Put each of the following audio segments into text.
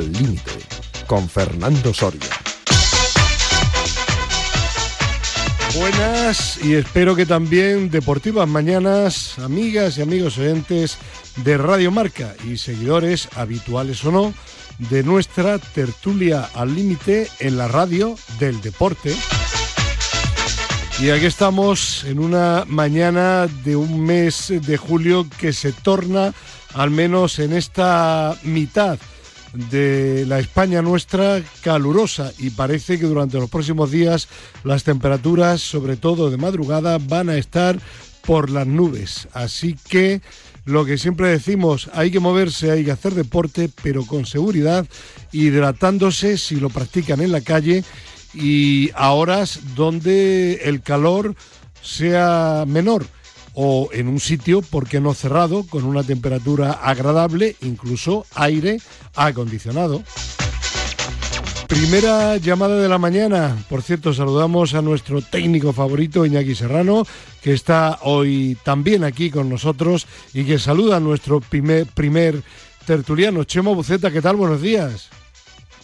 Al Límite, con Fernando Soria. Buenas y espero que también deportivas mañanas, amigas y amigos oyentes de Radio Marca y seguidores habituales o no de nuestra tertulia al límite en la radio del deporte. Y aquí estamos en una mañana de un mes de julio que se torna, al menos en esta mitad de la España nuestra, calurosa y parece que durante los próximos días las temperaturas, sobre todo de madrugada, van a estar por las nubes. Así que lo que siempre decimos, hay que moverse, hay que hacer deporte, pero con seguridad, hidratándose si lo practican en la calle y a horas donde el calor sea menor o en un sitio, ¿por qué no cerrado, con una temperatura agradable, incluso aire acondicionado. Primera llamada de la mañana. Por cierto, saludamos a nuestro técnico favorito, Iñaki Serrano, que está hoy también aquí con nosotros y que saluda a nuestro primer, primer tertuliano, Chemo Buceta. ¿Qué tal? Buenos días.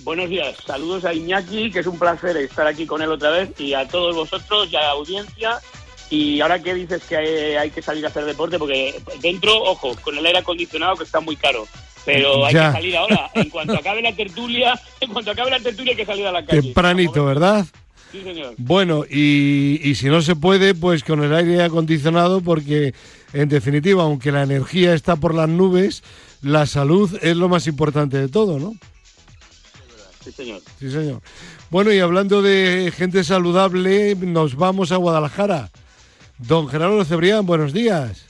Buenos días. Saludos a Iñaki, que es un placer estar aquí con él otra vez, y a todos vosotros y a la audiencia. Y ahora que dices que hay, que salir a hacer deporte, porque dentro, ojo, con el aire acondicionado que está muy caro pero hay que salir ahora. En cuanto acabe la tertulia, en cuanto acabe la tertulia hay que salir a la calle. Tempranito, ¿verdad? Sí, señor. Bueno, y, y, si no se puede, pues con el aire acondicionado, porque en definitiva, aunque la energía está por las nubes, la salud es lo más importante de todo, ¿no? Sí, señor. Sí, señor. Bueno, y hablando de gente saludable, nos vamos a Guadalajara. Don Gerardo Cebrián, buenos días.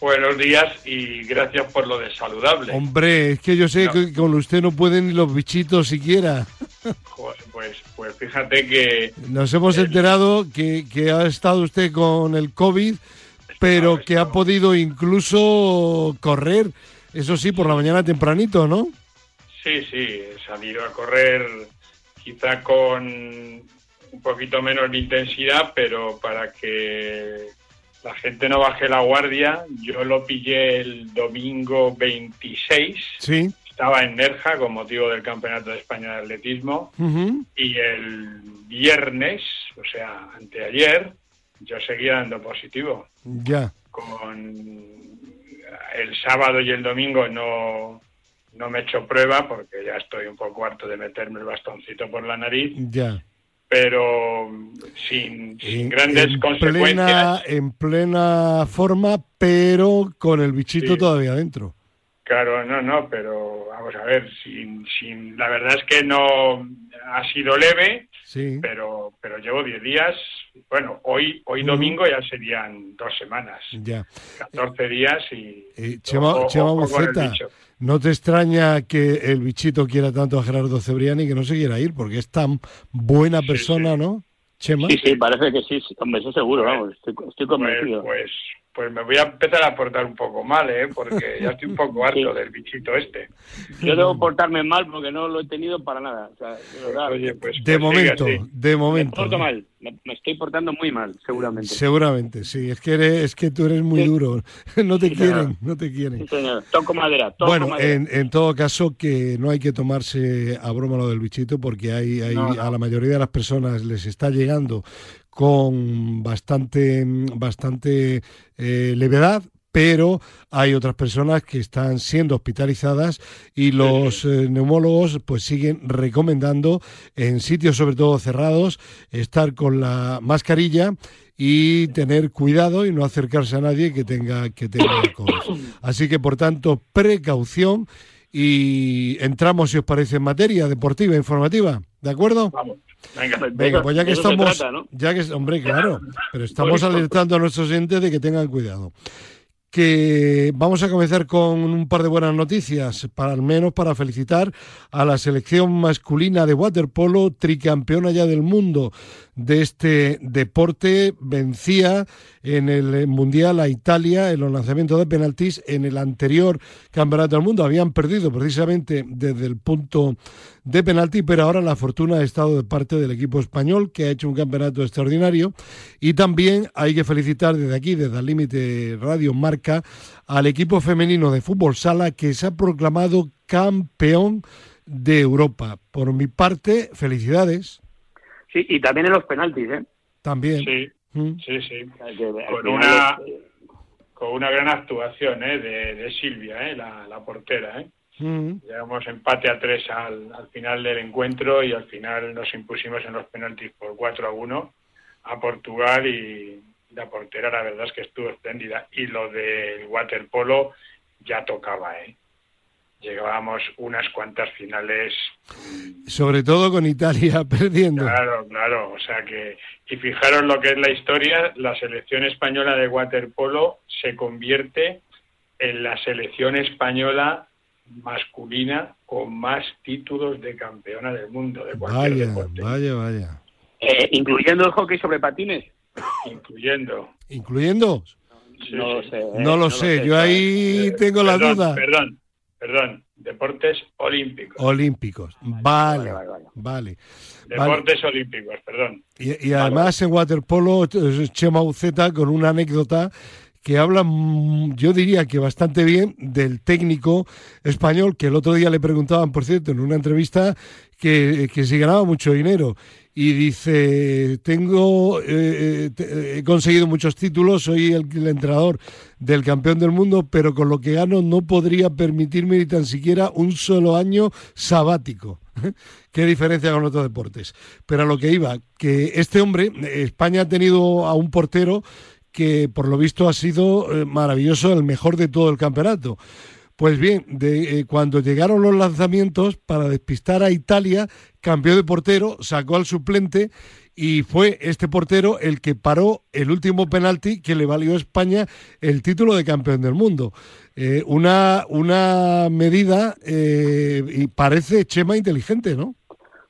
Buenos días y gracias por lo de saludable. Hombre, es que yo sé que con usted no pueden ni los bichitos siquiera. Pues, pues fíjate que... Nos hemos enterado que, ha estado usted con el COVID, pero que ha podido incluso correr, eso sí, por la mañana tempranito, ¿no? Sí, sí, he salido a correr quizá con un poquito menos de intensidad, pero para que la gente no baje la guardia. Yo lo pillé el domingo 26. Sí. Estaba en Nerja con motivo del Campeonato de España de Atletismo. Y el viernes, o sea, anteayer, yo seguía dando positivo. Ya. Con el sábado y el domingo no, no me he hecho prueba porque ya estoy un poco harto de meterme el bastoncito por la nariz. Ya pero sin, grandes consecuencias. en plena forma, pero con el bichito todavía dentro. Claro, no, no, pero vamos a ver, sin, sin, la verdad es que no ha sido leve, sí. pero, pero llevo 10 días, bueno, hoy, hoy domingo ya serían dos semanas, ya. 14 días y... Eh, Chema, Chema ¿No te extraña que el bichito quiera tanto a Gerardo Cebriani que no se quiera ir? Porque es tan buena persona, ¿no? Chema. Sí, sí, parece que sí, hombre, eso seguro, vamos, estoy, estoy convencido. pues pues me voy a empezar a portar un poco mal, ¿eh? Porque ya estoy un poco harto del bichito este. Yo debo portarme mal porque no lo he tenido para nada. Oye, pues, de pues momento, de momento. Me porto mal, me estoy portando muy mal, seguramente. Seguramente, sí. Es que eres, es que tú eres muy duro. No te quieren, no te quieren. Sí, señor. Toco madera. bueno, En, en todo caso que no hay que tomarse a broma lo del bichito porque hay, hay a la mayoría de las personas les está llegando con bastante, bastante eh, levedad, pero hay otras personas que están siendo hospitalizadas y los eh, neumólogos pues siguen recomendando en sitios sobre todo cerrados estar con la mascarilla y tener cuidado y no acercarse a nadie que tenga que tener COVID. Así que por tanto, precaución y entramos si os parece en materia deportiva informativa, ¿de acuerdo? Vamos. Venga, pues ya que estamos, ya que, hombre, claro, pero estamos alertando a nuestros oyentes de que tengan cuidado. Que vamos a comenzar con un par de buenas noticias, para al menos para felicitar a la selección masculina de waterpolo, tricampeona ya del mundo de este deporte, vencía en el Mundial a Italia en los lanzamientos de penaltis en el anterior Campeonato del Mundo. Habían perdido precisamente desde el punto de penalti, pero ahora la fortuna ha estado de parte del equipo español, que ha hecho un campeonato extraordinario. Y también hay que felicitar desde aquí, desde el límite Radio Marca, al equipo femenino de fútbol sala que se ha proclamado campeón de Europa. Por mi parte, felicidades. Sí, y también en los penaltis, ¿eh? También. Sí, Mm. sí, Con una, es- con una gran actuación ¿eh? de, de Silvia, ¿eh? la, la portera. ¿eh? Mm. Llegamos empate a tres al, al final del encuentro y al final nos impusimos en los penaltis por 4 a 1 a Portugal y la portera la verdad es que estuvo espléndida. Y lo del waterpolo ya tocaba, ¿eh? Llegábamos unas cuantas finales Sobre todo con Italia perdiendo. Claro, claro, o sea que, y fijaros lo que es la historia, la selección española de waterpolo se convierte en la selección española masculina con más títulos de campeona del mundo de cualquier Vaya, deporte, vaya, vaya. eh, incluyendo el hockey sobre patines. incluyendo. ¿Incluyendo? Sí, no lo sé. ¿eh? No lo sé, yo ahí Eh, tengo la perdón, duda. Perdón, perdón, deportes olímpicos. Olímpicos. Vale, Vale, vale, vale. vale. Vale. Deportes olímpicos, perdón. Y, y además en waterpolo, eh, Chema Uceta con una anécdota que habla, mm, yo diría que bastante bien del técnico español, que el otro día le preguntaban, por cierto, en una entrevista, que, que si ganaba mucho dinero. Y dice, tengo, eh, eh, te- he conseguido muchos títulos, soy el, el entrenador del campeón del mundo, pero con lo que gano no podría permitirme ni tan siquiera un solo año sabático. Qué diferencia con otros deportes. Pero a lo que iba, que este hombre, eh, España ha tenido a un portero que por lo visto ha sido eh, maravilloso, el mejor de todo el campeonato. Pues bien, de, eh, cuando llegaron los lanzamientos para despistar a Italia, cambió de portero, sacó al suplente y fue este portero el que paró el último penalti que le valió a España el título de campeón del mundo. Eh, una, una medida eh, y parece Chema inteligente, ¿no?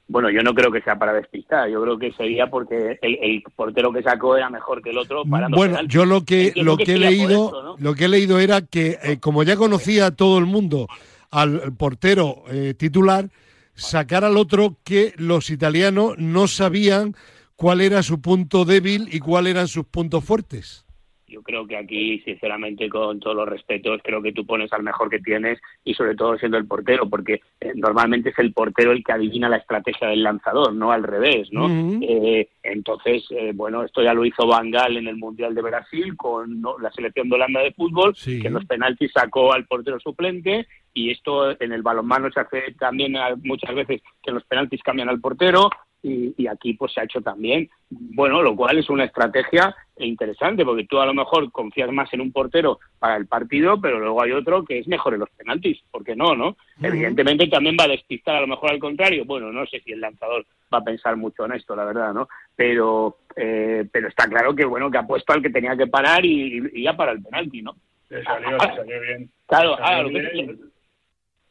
Bueno, yo no creo que sea para despistar. Yo creo que sería porque el, el portero que sacó era mejor que el otro. Parando Bueno, yo lo que Entiendo lo que he leído, lo que he leído era que eh, como ya conocía a todo el mundo al portero eh, titular, sacar al otro que los italianos no sabían cuál era su punto débil y cuáles eran sus puntos fuertes. Yo creo que aquí, sinceramente, con todos los respetos, creo que tú pones al mejor que tienes y sobre todo siendo el portero, porque eh, normalmente es el portero el que adivina la estrategia del lanzador, no al revés, ¿no? Eh, entonces, eh, bueno, esto ya lo hizo Van Gaal en el Mundial de Brasil con ¿no? la selección de Holanda de fútbol, Sí. que en los penaltis sacó al portero suplente y esto en el balonmano se hace también a- muchas veces que en los penaltis cambian al portero y, y aquí pues se ha hecho también. Bueno, lo cual es una estrategia interesante porque tú a lo mejor confías más en un portero para el partido, pero luego hay otro que es mejor en los penaltis, ¿por qué no, no? Evidentemente también va a despistar a lo mejor al contrario. Bueno, no sé si el lanzador va a pensar mucho en esto, la verdad, ¿no? Pero eh, pero está claro que bueno que ha puesto al que tenía que parar y, y ya para el penalti, ¿no? Le salió, le salió bien. Claro, Le salió ahora, lo, que bien. es,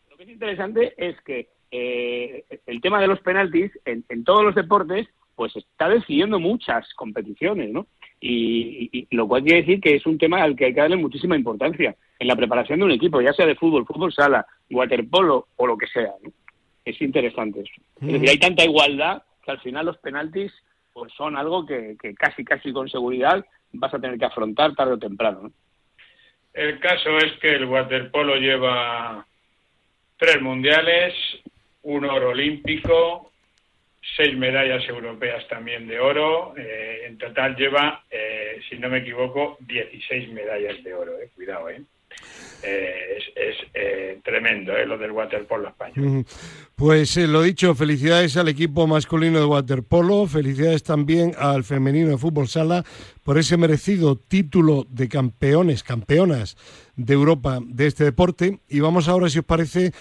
lo que es interesante es que eh, el tema de los penaltis en, en todos los deportes pues está decidiendo muchas competiciones, ¿no? Y, y- y lo cual quiere decir que es un tema al que hay que darle muchísima importancia en la preparación de un equipo, ya sea de fútbol, fútbol sala, waterpolo o lo que sea, ¿no? Es interesante eso. Es decir, hay tanta igualdad que al final los penaltis pues son algo que, que casi, casi con seguridad vas a tener que afrontar tarde o temprano, ¿no? El caso es que el waterpolo lleva tres mundiales, un oro olímpico, seis medallas europeas también de oro. eh, en total lleva, eh, si no me equivoco, 16 medallas de oro. eh, cuidado, eh. Eh, es tremendo eh, lo del waterpolo español. Pues lo dicho, felicidades al equipo masculino de waterpolo, felicidades también al femenino de fútbol sala por ese merecido título de campeones, campeonas de Europa de este deporte. Y vamos ahora, si os parece,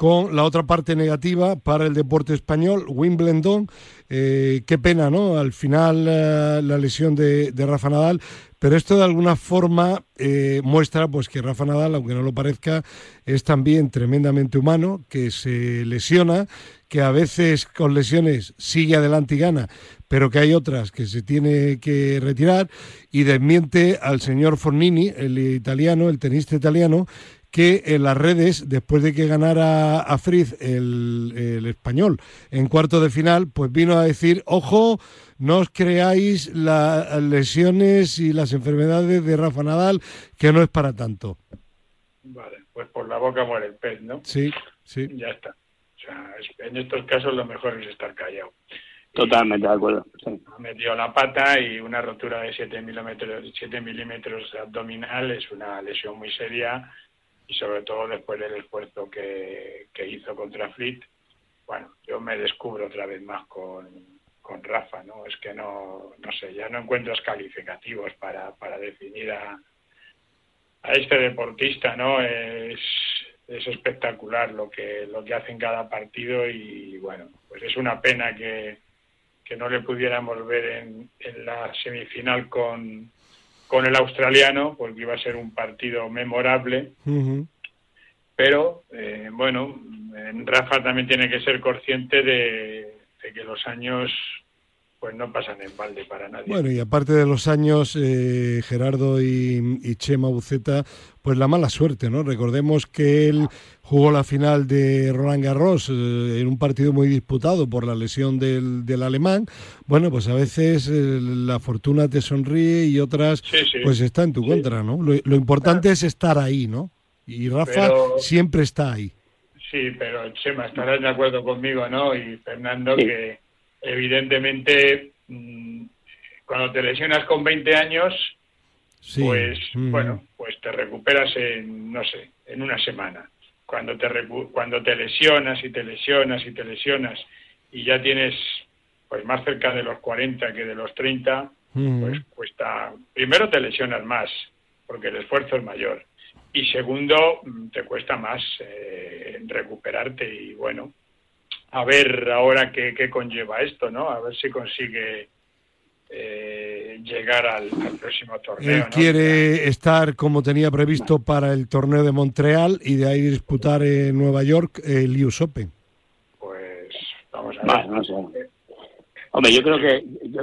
con la otra parte negativa para el deporte español, Wimbledon. Eh, qué pena, ¿no? Al final eh, la lesión de, Rafa Nadal, pero esto de alguna forma eh, muestra pues que Rafa Nadal, aunque no lo parezca, es también tremendamente humano, que se lesiona, que a veces con lesiones sigue adelante y gana, pero que hay otras que se tiene que retirar y desmiente al señor Fornini, el italiano, el tenista italiano, que en las redes, después de que ganara a Fritz el, el español en cuarto de final, pues vino a decir, ojo, no os creáis las lesiones y las enfermedades de Rafa Nadal, que no es para tanto. Vale, pues por la boca muere el pez, ¿no? Sí, sí. Ya está. O sea, en estos casos lo mejor es estar callado. Totalmente de acuerdo. Ha metido la pata y una rotura de 7 milímetros, 7 milímetros abdominal es una lesión muy seria y sobre todo después del esfuerzo que, que hizo contra Fleet. Bueno, yo me descubro otra vez más con, con Rafa, ¿no? Es que no, no sé, ya no encuentro calificativos para, para definir a, a este deportista, ¿no? Es, es espectacular lo que, lo que hace en cada partido y bueno, pues es una pena que, que no le pudiéramos ver en la semifinal con, con el australiano, porque iba a ser un partido memorable. Pero, eh, bueno, Rafa también tiene que ser consciente de, de, que los años pues no pasan en balde para nadie. Bueno, y aparte de los años, eh, Gerardo y, y, Chema Buceta, pues la mala suerte, ¿no? Recordemos que él jugó la final de Roland Garros eh, en un partido muy disputado por la lesión del, del alemán. Bueno, pues a veces eh, la fortuna te sonríe y otras sí, sí. pues está en tu sí. contra, ¿no? Lo, lo importante claro. es estar ahí, ¿no? Y Rafa pero, siempre está ahí. Sí, pero Chema, estarás de acuerdo conmigo, ¿no? Y Fernando, que evidentemente mmm, cuando te lesionas con 20 años, sí. pues mm. bueno, pues te recuperas en, no sé, en una semana. Cuando te, cuando te lesionas y te lesionas y te lesionas y ya tienes pues más cerca de los 40 que de los 30, mm. pues cuesta, primero te lesionas más, porque el esfuerzo es mayor. Y segundo, mm, te cuesta más eh, recuperarte y bueno, a ver ahora qué, qué, conlleva esto, ¿no? A ver si consigue eh, llegar al, al, próximo torneo. Él ¿no? quiere estar como tenía previsto para el torneo de Montreal y de ahí disputar en Nueva York el US Open. Pues vamos a ver. Vale, no sé. Hombre, yo creo que... Yo...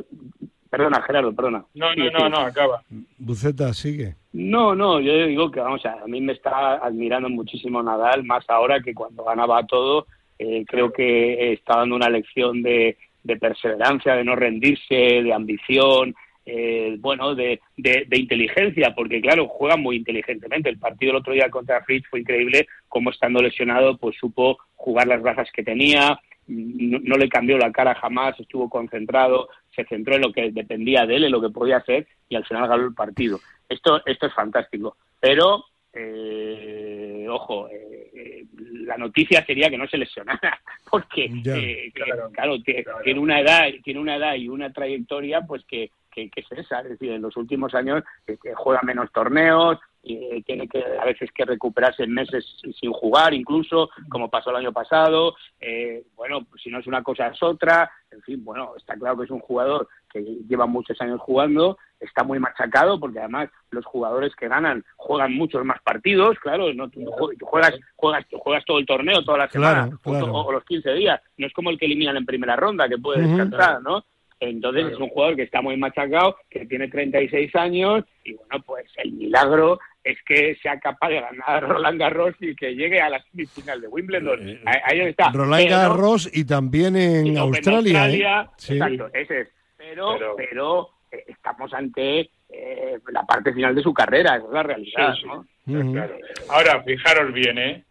Perdona, Gerardo, perdona. No, no, no, no, acaba. Buceta, sigue. No, no, yo digo que, vamos, a, a mí me está admirando muchísimo Nadal, más ahora que cuando ganaba todo eh, creo que está dando una lección de, de, perseverancia, de no rendirse, de ambición, eh, bueno, de, de, inteligencia, porque claro, juega muy inteligentemente. El partido el otro día contra Fritz fue increíble, como estando lesionado, pues supo jugar las bazas que tenía, no, no, le cambió la cara jamás, estuvo concentrado, se centró en lo que dependía de él, en lo que podía hacer, y al final ganó el partido. Esto, esto es fantástico. Pero eh, ojo, eh, la noticia sería que no se lesionara, porque eh, claro, claro, claro, tiene una edad, tiene una edad y una trayectoria, pues que, que, que es esa, es decir, en los últimos años que juega menos torneos, y tiene que a veces que recuperarse en meses sin jugar incluso como pasó el año pasado. Eh, bueno pues si no es una cosa es otra. En fin bueno está claro que es un jugador que lleva muchos años jugando está muy machacado porque además los jugadores que ganan juegan muchos más partidos claro no tú juegas juegas juegas todo el torneo toda la semana claro, claro. O, o, los 15 días no es como el que eliminan en primera ronda que puede descansar uh -huh. no entonces claro. es un jugador que está muy machacado, que tiene 36 años y bueno, pues el milagro es que sea capaz de ganar Roland Garros y que llegue a la semifinal de Wimbledon. Eh, ahí, está. Roland pero, Garros y también en y Australia. Australia ¿eh? sí. Exacto, ese es. Pero, pero, pero estamos ante eh, la parte final de su carrera, esa es la realidad. Sí, ¿no? uh -huh. claro. Ahora, fijaros bien, ¿eh?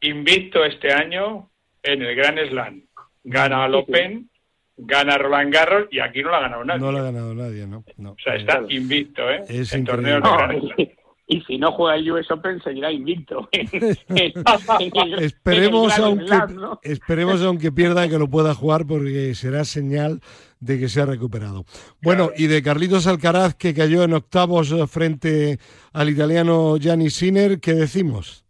Invicto este año en el Grand Slam. Gana al Open gana Roland Garros y aquí no lo ha ganado nadie. No lo ha ganado nadie, ¿no? no. O sea, está invicto, ¿eh? Es en torneos de y si no juega el US Open seguirá invicto. esperemos, aunque, ¿no? esperemos aunque pierda que lo pueda jugar porque será señal de que se ha recuperado. Bueno, claro. y de Carlitos Alcaraz que cayó en octavos frente al italiano Gianni Sinner, ¿qué decimos?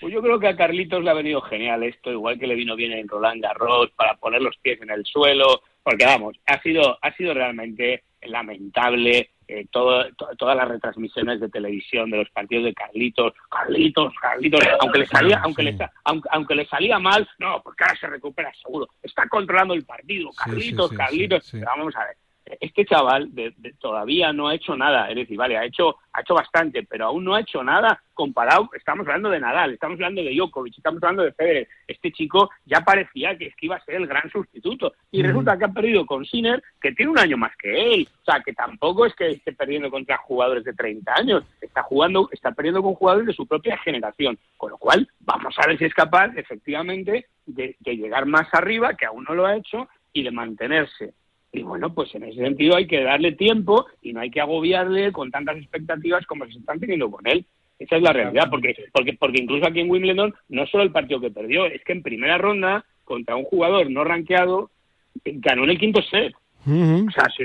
Pues yo creo que a Carlitos le ha venido genial esto, igual que le vino bien en Roland Garros para poner los pies en el suelo, porque vamos, ha sido, ha sido realmente lamentable eh, todo, to, todas las retransmisiones de televisión de los partidos de Carlitos, Carlitos, Carlitos, aunque le salía, aunque le aunque, aunque, le salía mal, no, porque ahora se recupera seguro, está controlando el partido, Carlitos, Carlitos, vamos a ver, este chaval todavía no ha hecho nada, es decir, vale, ha hecho, ha hecho bastante, pero aún no ha hecho nada comparado, estamos hablando de Nadal, estamos hablando de Djokovic, estamos hablando de Federer, este chico ya parecía que, iba a ser el gran sustituto, y resulta que ha perdido con Sinner, que tiene un año más que él, o sea, que tampoco es que esté perdiendo contra jugadores de 30 años, está jugando, está perdiendo con jugadores de su propia generación, con lo cual vamos a ver si es capaz, efectivamente, de llegar más arriba, que aún no lo ha hecho, y de mantenerse. Y bueno, pues en ese sentido hay que darle tiempo y no hay que agobiarle con tantas expectativas como se están teniendo con él. Esa es la realidad, porque, porque, porque incluso aquí en Wimbledon no solo el partido que perdió, es que en primera ronda, contra un jugador no rankeado, ganó en el quinto set. O sea, sí,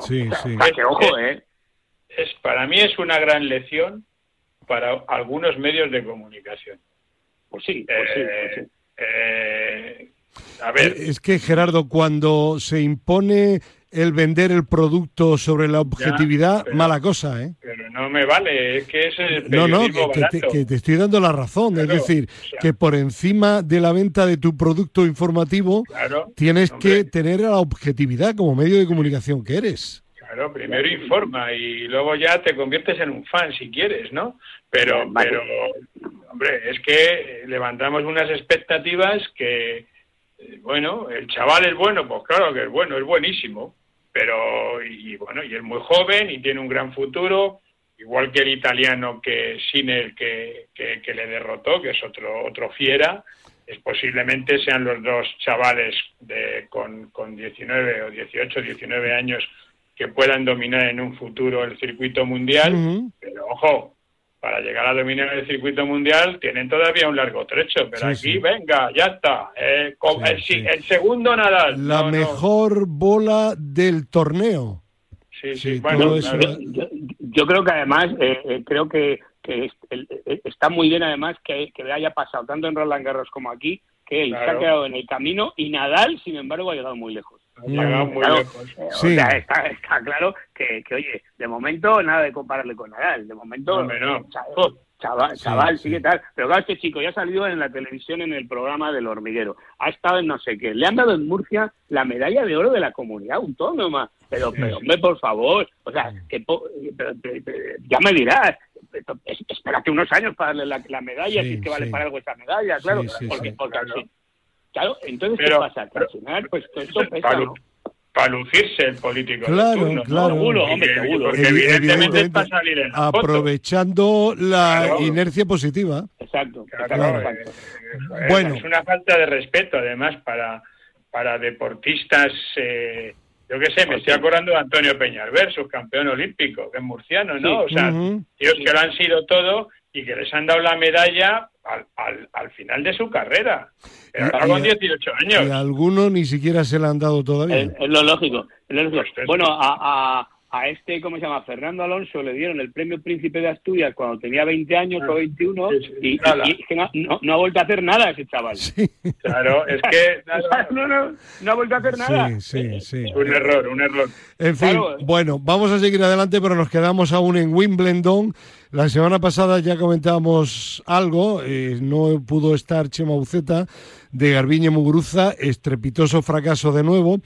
sí, sí. ojo, ¿eh? Es, para mí es una gran lección para algunos medios de comunicación. Pues sí, pues sí. Pues sí. Eh, a ver. Es que, Gerardo, cuando se impone el vender el producto sobre la objetividad, mala cosa, ¿eh? Pero no me vale, es que es el No, no, que, te, estoy dando la razón. es decir, que por encima de la venta de tu producto informativo, tienes que tener la objetividad como medio de comunicación que eres. Claro, primero informa y luego ya te conviertes en un fan si quieres, ¿no? Pero, pero hombre, es que levantamos unas expectativas que bueno, el chaval es bueno, pues claro que es bueno, es buenísimo, pero y bueno, y es muy joven y tiene un gran futuro, igual que el italiano que Sinner que, que, le derrotó, que es otro otro fiera, es posiblemente sean los dos chavales de con, con 19 o 18, 19 años que puedan dominar en un futuro el circuito mundial, pero ojo, para llegar a dominar el circuito mundial tienen todavía un largo trecho, pero aquí, venga, ya está. Eh, el, segundo Nadal. La mejor bola del torneo. Sí, sí, bueno, yo, creo que además, eh, eh, creo que, está muy bien además que, que haya pasado tanto en Roland Garros como aquí, que él se ha quedado en el camino y Nadal, sin embargo, ha llegado muy lejos. Sí. está, claro que, oye, de momento nada de compararle con Nadal. De momento, chaval, chaval, sigue tal. Pero claro, este chico ya ha salido en la televisión en el programa del hormiguero. Ha estado en no sé qué. Le han dado en Murcia la medalla de oro de la comunidad autónoma. Pero, pero hombre, por favor. O sea, que ya me dirás. Espérate unos años para darle la, medalla, si es que vale para algo esa medalla, claro. porque, porque Claro, entonces, ¿qué pasa? al final, pues esto pesa, ¿no? para lucirse el político claro, claro. Seguro, hombre, seguro. Porque evidentemente, es para salir en la Aprovechando la inercia positiva. Exacto. bueno. Es una falta de respeto, además, para, para deportistas... Eh, yo qué sé, me estoy acordando de Antonio Peñalver, subcampeón olímpico, que es murciano, ¿no? O sea, ellos que lo han sido todo y que les han dado la medalla al, al, al final de su carrera. con 18 años. Y algunos ni siquiera se le han dado todavía. Es, lo lógico. Pues bueno, a, a este, ¿cómo se llama? Fernando Alonso le dieron el premio Príncipe de Asturias cuando tenía 20 años o 21 y, no, ha vuelto a hacer nada ese chaval. Claro, es que... no, no, no, ha vuelto a hacer nada. Sí, sí, Un error, un error. En fin, bueno, vamos a seguir adelante, pero nos quedamos aún en Wimbledon. La semana pasada ya comentábamos algo, eh, no pudo estar Chema Buceta de Garbiñe Muguruza, estrepitoso fracaso de nuevo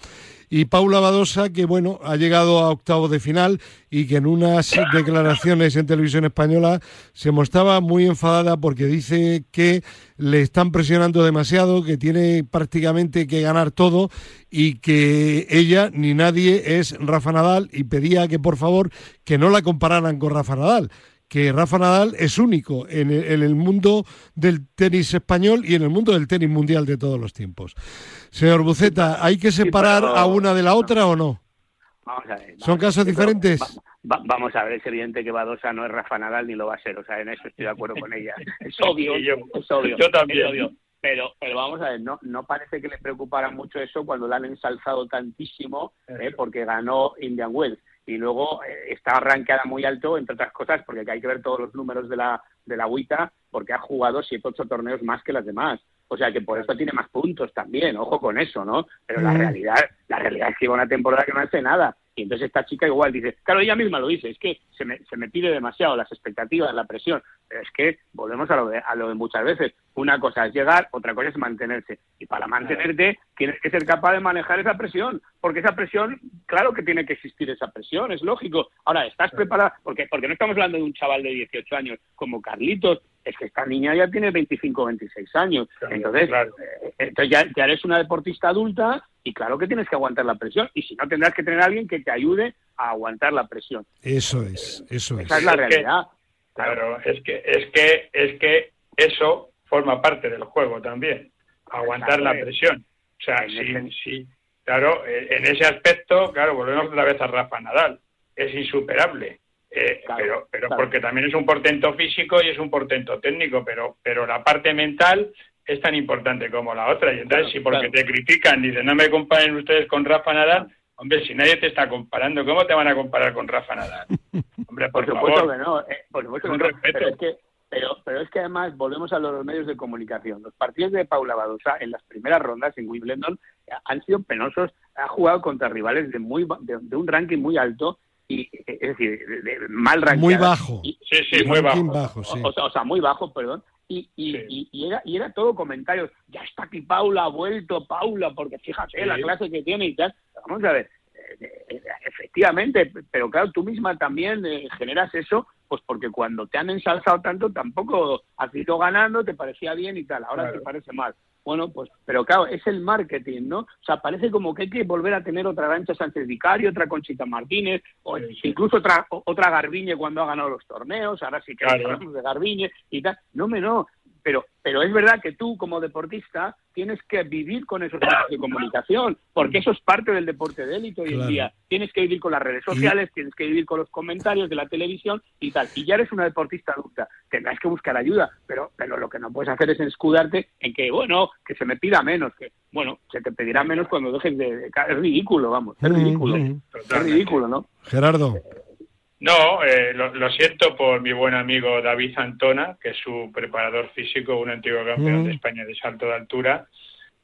y Paula Badosa, que bueno, ha llegado a octavo de final y que en unas declaraciones en televisión española se mostraba muy enfadada porque dice que le están presionando demasiado, que tiene prácticamente que ganar todo y que ella ni nadie es Rafa Nadal y pedía que por favor que no la compararan con Rafa Nadal que Rafa Nadal es único en el, mundo del tenis español y en el mundo del tenis mundial de todos los tiempos. Señor Buceta, ¿hay que separar a una de la otra o no? Vamos a ver, ¿Son casos diferentes? vamos a ver, es evidente que Badosa no es Rafa Nadal ni lo va a ser, o sea, en eso estoy de acuerdo con ella. Es obvio, es obvio. Yo también. Pero, pero vamos a ver, no, no parece que le preocupara mucho eso cuando la han ensalzado tantísimo ¿eh? porque ganó Indian Wells y luego eh, está arranqueada muy alto, entre otras cosas, porque hay que ver todos los números de la, de la WITA, porque ha jugado 7 ocho torneos más que las demás. O sea que por eso tiene más puntos también, ojo con eso, ¿no? Pero la mm. realidad, la realidad es que lleva una temporada que no hace nada. Y entonces esta chica igual dice, claro, ella misma lo dice, es que se me, se me pide demasiado las expectativas, la presión. Pero es que volvemos a lo, de, a lo de muchas veces. Una cosa es llegar, otra cosa es mantenerse. Y para mantenerte tienes que ser capaz de manejar esa presión, porque esa presión, claro que tiene que existir esa presión, es lógico. Ahora, ¿estás preparada? Porque, porque no estamos hablando de un chaval de 18 años como Carlitos, es que esta niña ya tiene 25 o 26 años. entonces, eh, entonces ya, ya, eres una deportista adulta y claro que tienes que aguantar la presión. Y si no, tendrás que tener a alguien que te ayude a aguantar la presión. Eso es, eso es. Esa es la realidad. claro, es que, es que, es que eso forma parte del juego también, aguantar la presión. O sea, sí, sí, claro, en ese aspecto, claro, volvemos otra vez a Rafa Nadal, es insuperable. Eh, pero pero porque también es un portento físico y es un portento técnico, pero pero la parte mental es tan importante como la otra. Y entonces, si porque te critican, dicen, no me comparen ustedes con Rafa Nadal, hombre, si nadie te está comparando, ¿cómo te van a comparar con Rafa Nadal? Hombre, por, supuesto que no, eh, por supuesto que no. Pero es que, pero, pero es que además volvemos a los medios de comunicación. Los partidos de Paula Badosa en las primeras rondas en Wimbledon han sido penosos. Ha jugado contra rivales de, muy, de un ranking muy alto y es decir, de, mal ranking. Muy bajo. sí, sí, muy bajo. O, sea, muy bajo, perdón. Y, y, y, era, y era todo comentarios. Ya está aquí Paula, ha vuelto Paula, porque fíjate la clase que tiene y tal. Vamos a ver, eh, eh, efectivamente, pero claro, tú misma también eh, generas eso, pues porque cuando te han ensalzado tanto tampoco has ido ganando, te parecía bien y tal, ahora te parece mal. Bueno, pues, pero claro, es el marketing, ¿no? O sea, parece como que hay que volver a tener otra Rancha Sánchez Vicario, otra Conchita Martínez, o incluso otra otra Garbiñe cuando ha ganado los torneos, ahora sí que hablamos de Garbiñe y tal. No, me no, pero, pero es verdad que tú como deportista tienes que vivir con esos medios de comunicación, porque eso es parte del deporte de élite hoy en día. Tienes que vivir con las redes sociales, tienes que vivir con los comentarios de la televisión y tal. Y ya eres una deportista adulta, tendrás que buscar ayuda, pero, pero lo que no puedes hacer es escudarte en que, bueno, que se me pida menos, que, bueno, se te pedirá menos cuando dejes de... Es ridículo, vamos, es ridículo. Es ridículo, ¿no? Gerardo. No, eh, lo, siento por mi buen amigo David Antona, que es su preparador físico, un antiguo campeón de España de salto de altura,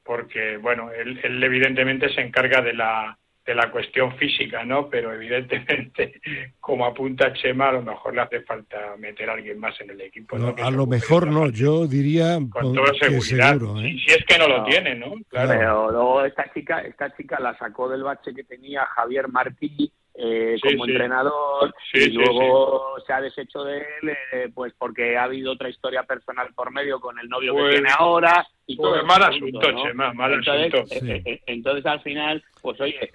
porque, bueno, él, evidentemente se encarga de la, de la cuestión física, ¿no? Pero evidentemente, como apunta Chema, a lo mejor le hace falta meter a alguien más en el equipo. a lo mejor no, yo diría con toda seguridad. ¿eh? si, es que no, lo tiene, ¿no? Claro. Pero luego esta chica, esta chica la sacó del bache que tenía Javier Martí eh, como entrenador y luego se ha deshecho de él eh, pues porque ha habido otra historia personal por medio con el novio que pues, tiene ahora y pues todo mal asunto, Chema, mal entonces, eh, entonces al final pues oye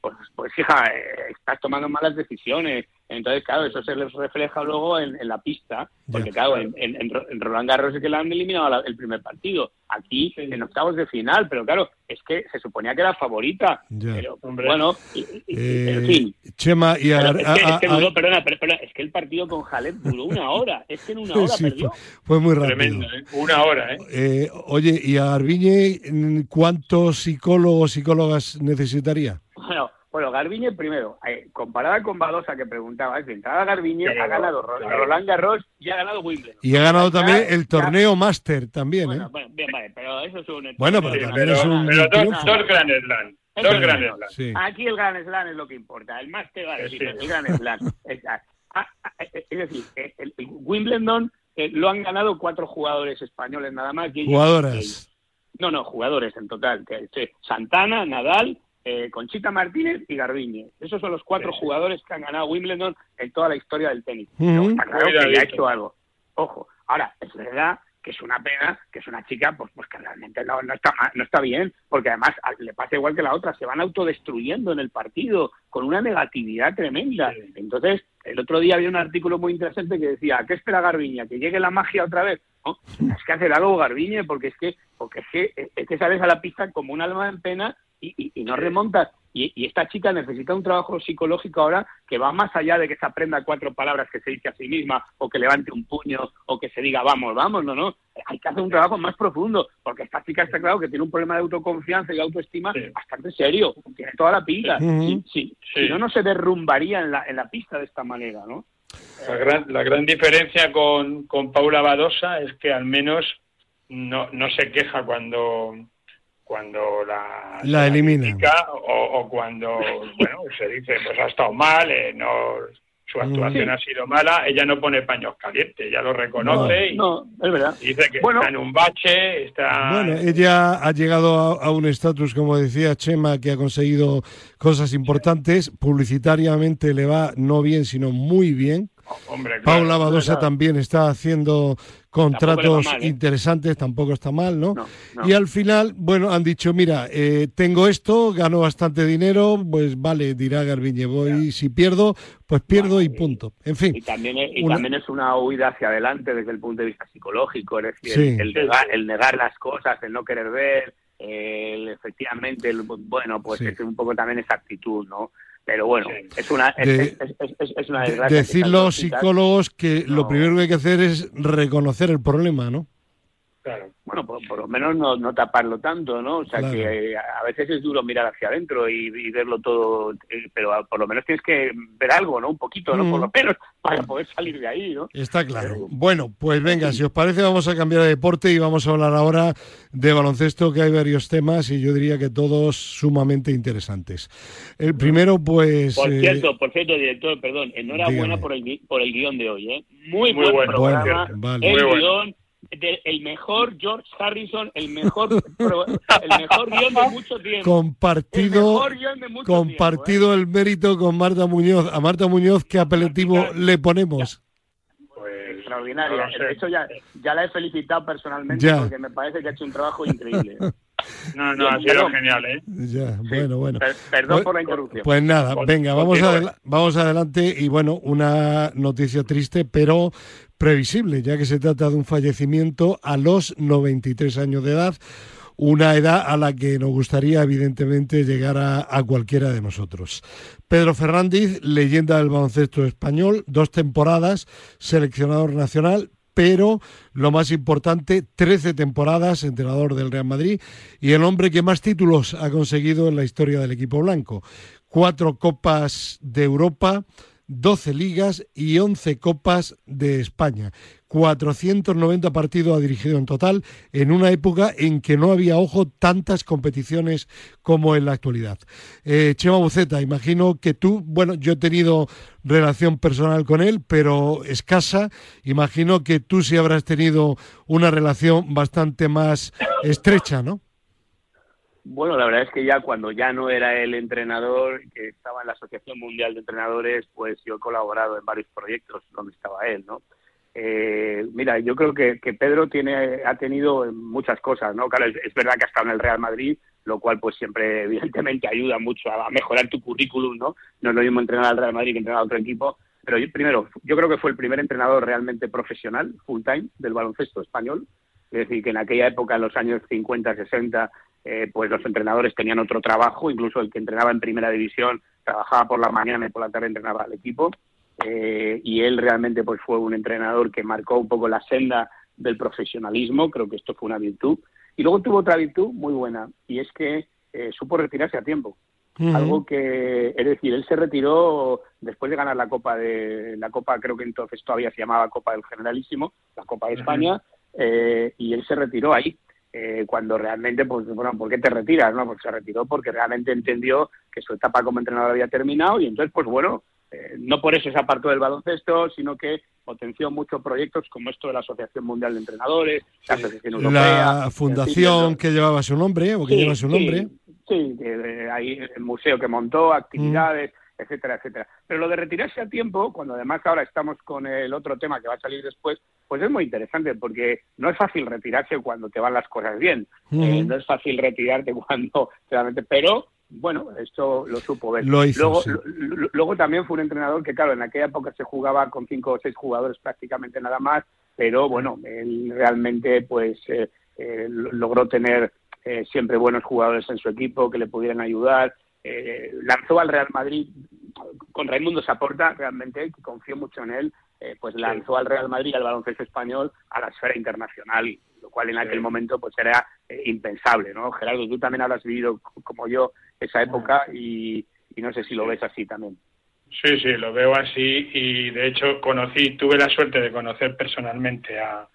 pues, pues hija estás tomando malas decisiones entonces, claro, eso se les refleja luego en, la pista, porque claro, en, en, Roland Garros es que la han eliminado el primer partido, aquí en octavos de final, pero claro, es que se suponía que era favorita, pero bueno, eh, en fin. Chema y a, es, que, duró, perdona, perdona, es que el partido con Jalep duró una hora, es que en una hora perdió. Fue, muy rápido. Tremendo, ¿eh? una hora, ¿eh? ¿eh? Oye, ¿y a Arviñe cuántos psicólogos, psicólogas necesitaría? Bueno, bueno, Garbiñe primero, eh, comparada con Badosa que preguntaba, es entrada Garbiñe ha ganado Roland Garros y ha ganado Wimbledon. Y ha ganado también el torneo Master también, bueno, ¿eh? Bueno, bien, vale, pero eso es un... Bueno, pero también es un pero dos, dos Grand Slam. Dos Grand Slam. Aquí el Grand Slam es lo que importa, el Master vale, sí, el Grand Slam. es, eh, es decir, eh, el, Wimbledon lo han ganado cuatro jugadores españoles nada más. Jugadoras. No, no, jugadores en total. Que, Santana, Nadal, eh, Conchita Martínez y Garbiñe. Esos son los cuatro jugadores que han ganado Wimbledon en toda la historia del tenis. está claro que ha hecho algo. Ojo, ahora, es verdad que es una pena, que es una chica pues, pues que realmente no, no, está, no está bien, porque además le pasa igual que la otra, se van autodestruyendo en el partido con una negatividad tremenda. Entonces, el otro día había un artículo muy interesante que decía, ¿qué espera Garbiñe? ¿Que llegue la magia otra vez? ¿No? Es que hacer algo Garbiñe porque es que, porque es que, es que sales a la pista como un alma en pena y, y, no remontas. Y, y, esta chica necesita un trabajo psicológico ahora que va más allá de que se aprenda cuatro palabras que se dice a sí misma o que levante un puño o que se diga vamos, vamos, no, no. Hay que hacer un trabajo más profundo porque esta chica está claro que tiene un problema de autoconfianza y autoestima bastante serio. Tiene toda la pinta. Si no, no se derrumbaría en la, en la pista de esta manera, ¿no? La gran, la gran diferencia con, con Paula Badosa es que al menos no, no se queja cuando cuando la, la elimina o, o, cuando bueno se dice pues ha estado mal eh, no su actuación ha sido mala, ella no pone paños calientes, ella lo reconoce no, y, es verdad. dice que está en un bache, está... Bueno, ella ha llegado a, un estatus, como decía Chema, que ha conseguido cosas importantes, publicitariamente le va no bien, sino muy bien. Hombre, Paula Badosa también está haciendo contratos ¿eh? interesantes, tampoco está mal, ¿no? Y al final, bueno, han dicho, mira, eh, tengo esto, gano bastante dinero, pues vale, dirá Garbiñe, voy, si pierdo, pues pierdo y punto. En fin. Y también, es, y también es una huida hacia adelante desde el punto de vista psicológico, es decir, el, negar, las cosas, el no querer ver, el, efectivamente, el, bueno, pues es un poco también esa actitud, ¿no? Pero bueno, es una, es, una desgracia. Decir los psicólogos que lo primero que hay que hacer es reconocer el problema, ¿no? Bueno, por, lo menos no, no, taparlo tanto, ¿no? O sea, que a veces es duro mirar hacia adentro y, verlo todo, eh, pero por lo menos tienes que ver algo, ¿no? Un poquito, ¿no? Por lo menos para poder salir de ahí, ¿no? Está claro. bueno, pues venga, si os parece vamos a cambiar de deporte y vamos a hablar ahora de baloncesto, que hay varios temas y yo diría que todos sumamente interesantes. El primero, pues... Por eh, cierto, por cierto, director, perdón, enhorabuena por el, por el guion de hoy, ¿eh? Muy, Muy buen programa, vale. el guion el mejor George Harrison, el mejor, el mejor guion de mucho tiempo. Compartido, el compartido ¿eh? el mérito con Marta Muñoz. A Marta Muñoz, ¿qué apelativo le ponemos? Pues, extraordinaria. de hecho, ya, ya la he felicitado personalmente porque me parece que ha hecho un trabajo increíble. No, no, ha sido genial, ¿eh? Ya, bueno, bueno. perdón pues, por la interrupción. Pues nada, venga, vamos, vamos adelante y bueno, una noticia triste, pero previsible, ya que se trata de un fallecimiento a los 93 años de edad, una edad a la que nos gustaría evidentemente llegar a, a cualquiera de nosotros. Pedro Fernández, leyenda del baloncesto español, dos temporadas, seleccionador nacional, pero lo más importante, 13 temporadas, entrenador del Real Madrid y el hombre que más títulos ha conseguido en la historia del equipo blanco. Cuatro Copas de Europa, 12 ligas y 11 copas de España. 490 partidos ha dirigido en total en una época en que no había, ojo, tantas competiciones como en la actualidad. Eh, Chema Buceta, imagino que tú, bueno, yo he tenido relación personal con él, pero escasa. Imagino que tú sí habrás tenido una relación bastante más estrecha, ¿no? Bueno, la verdad es que ya cuando ya no era el entrenador, que estaba en la Asociación Mundial de Entrenadores, pues yo he colaborado en varios proyectos donde estaba él, ¿no? Eh, mira, yo creo que, Pedro tiene, ha tenido muchas cosas, ¿no? Claro, es, verdad que ha estado en el Real Madrid, lo cual pues siempre evidentemente ayuda mucho a, mejorar tu currículum, ¿no? No es lo mismo entrenar al Real Madrid que entrenar a otro equipo, pero primero, yo creo que fue el primer entrenador realmente profesional, full time, del baloncesto español, es decir, que en aquella época, en los años 50, 60, eh, pues los entrenadores tenían otro trabajo, incluso el que entrenaba en primera división trabajaba por la mañana y por la tarde entrenaba al equipo. Eh, y él realmente pues fue un entrenador que marcó un poco la senda del profesionalismo, creo que esto fue una virtud. Y luego tuvo otra virtud muy buena, y es que eh, supo retirarse a tiempo. Algo que, es decir, él se retiró después de ganar la Copa de la Copa, creo que entonces todavía se llamaba Copa del Generalísimo, la Copa de España, y él se retiró ahí. Eh, cuando realmente, pues bueno, ¿por qué te retiras? no Porque se retiró porque realmente entendió que su etapa como entrenador había terminado y entonces, pues bueno, eh, no por eso se apartó del baloncesto, sino que potenció muchos proyectos como esto de la Asociación Mundial de Entrenadores, la Asociación Europea. La fundación que llevaba su nombre, o que lleva su nombre. Sí, ahí el museo que montó, actividades. Etcétera, etcétera. Pero lo de retirarse a tiempo, cuando además ahora estamos con el otro tema que va a salir después, pues es muy interesante porque no es fácil retirarse cuando te van las cosas bien, eh, no es fácil retirarte cuando realmente, pero bueno, esto lo supo ver. luego, luego también fue un entrenador que, claro, en aquella época se jugaba con cinco o seis jugadores prácticamente nada más, pero bueno, él realmente pues eh, eh, logró tener siempre buenos jugadores en su equipo que le pudieran ayudar. Lanzó al Real Madrid con Raimundo Saporta, realmente, que confió mucho en él, eh, pues lanzó al Real Madrid al baloncesto español a la esfera internacional, lo cual en aquel momento pues era eh, impensable, ¿no? Gerardo, tú también habrás vivido como yo esa época y, no sé si lo ves así también. Sí, sí, lo veo así y de hecho conocí, tuve la suerte de conocer personalmente a,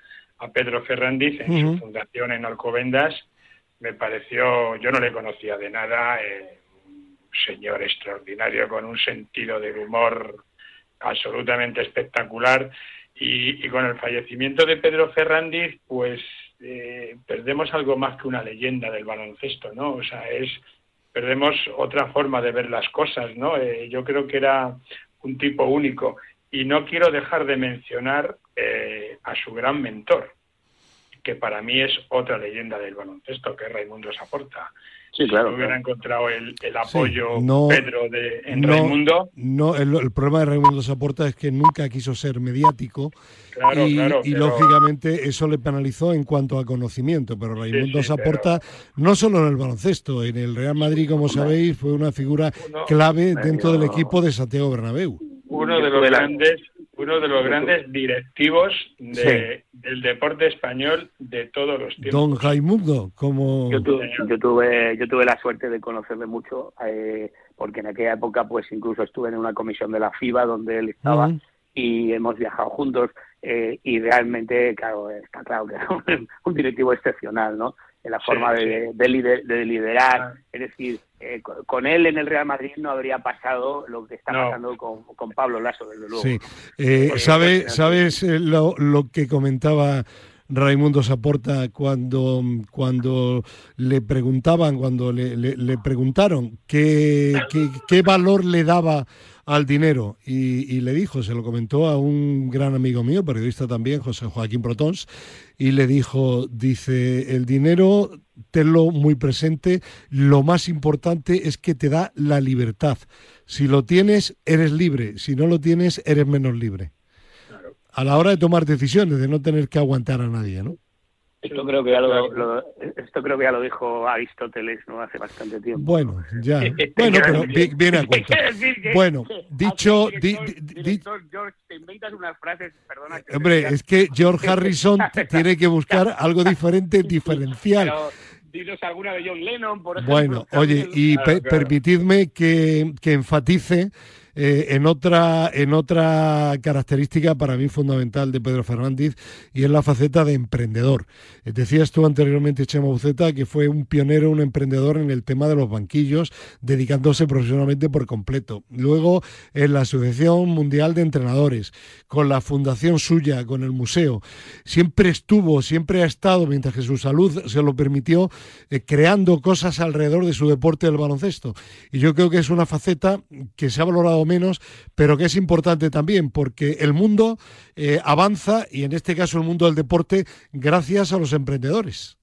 Pedro Ferrandiz en su fundación en Alcobendas. Me pareció, yo no le conocía de nada, eh, señor extraordinario con un sentido del humor absolutamente espectacular. Y, con el fallecimiento de Pedro Ferrandiz, pues eh, perdemos algo más que una leyenda del baloncesto, ¿no? O sea, es perdemos otra forma de ver las cosas, ¿no? Eh, yo creo que era un tipo único y no quiero dejar de mencionar eh, a su gran mentor, que para mí es otra leyenda del baloncesto, que es Raimundo Saporta. Sí, claro. Si hubiera encontrado el, apoyo Pedro de, en Raimundo. No, el, problema de Raimundo Saporta es que nunca quiso ser mediático. Claro, y, claro, y lógicamente eso le penalizó en cuanto a conocimiento. Pero Raimundo Saporta, no solo en el baloncesto, en el Real Madrid, como sabéis, fue una figura clave dentro del equipo de Santiago Bernabéu. Uno de los grandes uno de los grandes directivos del deporte español de todos los tiempos. Don Jaimundo, como... Yo tuve, yo tuve, yo tuve la suerte de conocerle mucho, eh, porque en aquella época pues incluso estuve en una comisión de la FIBA donde él estaba y hemos viajado juntos eh, y realmente, claro, está claro que es un directivo excepcional, ¿no? En la forma de, de, liderar. Ah. Es decir, eh, con él en el Real Madrid no habría pasado lo que está pasando con, con, Pablo Lasso, desde luego. Sí. Eh, ¿sabe, ¿Sabes eh, lo, lo que comentaba Raimundo Saporta cuando, cuando le preguntaban, cuando le, le, preguntaron qué, qué, qué, valor le daba al dinero y, le dijo, se lo comentó a un gran amigo mío, periodista también, José Joaquín Protons, y le dijo, dice, el dinero, tenlo muy presente, lo más importante es que te da la libertad. Si lo tienes, eres libre, si no lo tienes, eres menos libre. A la hora de tomar decisiones, de no tener que aguantar a nadie, ¿no? Esto creo que ya lo, esto creo que ya lo dijo Aristóteles no hace bastante tiempo. Bueno, ya. bueno, pero viene a cuento. Bueno, dicho, George, te inventas unas frases, perdona. hombre, es que George Harrison tiene que buscar algo diferente, diferencial. dinos alguna de John Lennon, por ejemplo. Bueno, oye, y permitidme que, que enfatice eh, en, otra, en otra característica para mí fundamental de Pedro Fernández y es la faceta de emprendedor. Eh, decías tú anteriormente, Chema Buceta, que fue un pionero, un emprendedor en el tema de los banquillos, dedicándose profesionalmente por completo. Luego, en la Asociación Mundial de Entrenadores, con la fundación suya, con el museo, siempre estuvo, siempre ha estado, mientras que su salud se lo permitió, eh, creando cosas alrededor de su deporte del baloncesto. Y yo creo que es una faceta que se ha valorado menos, pero que es importante también porque el mundo eh, avanza y en este caso el mundo del deporte gracias a los emprendedores.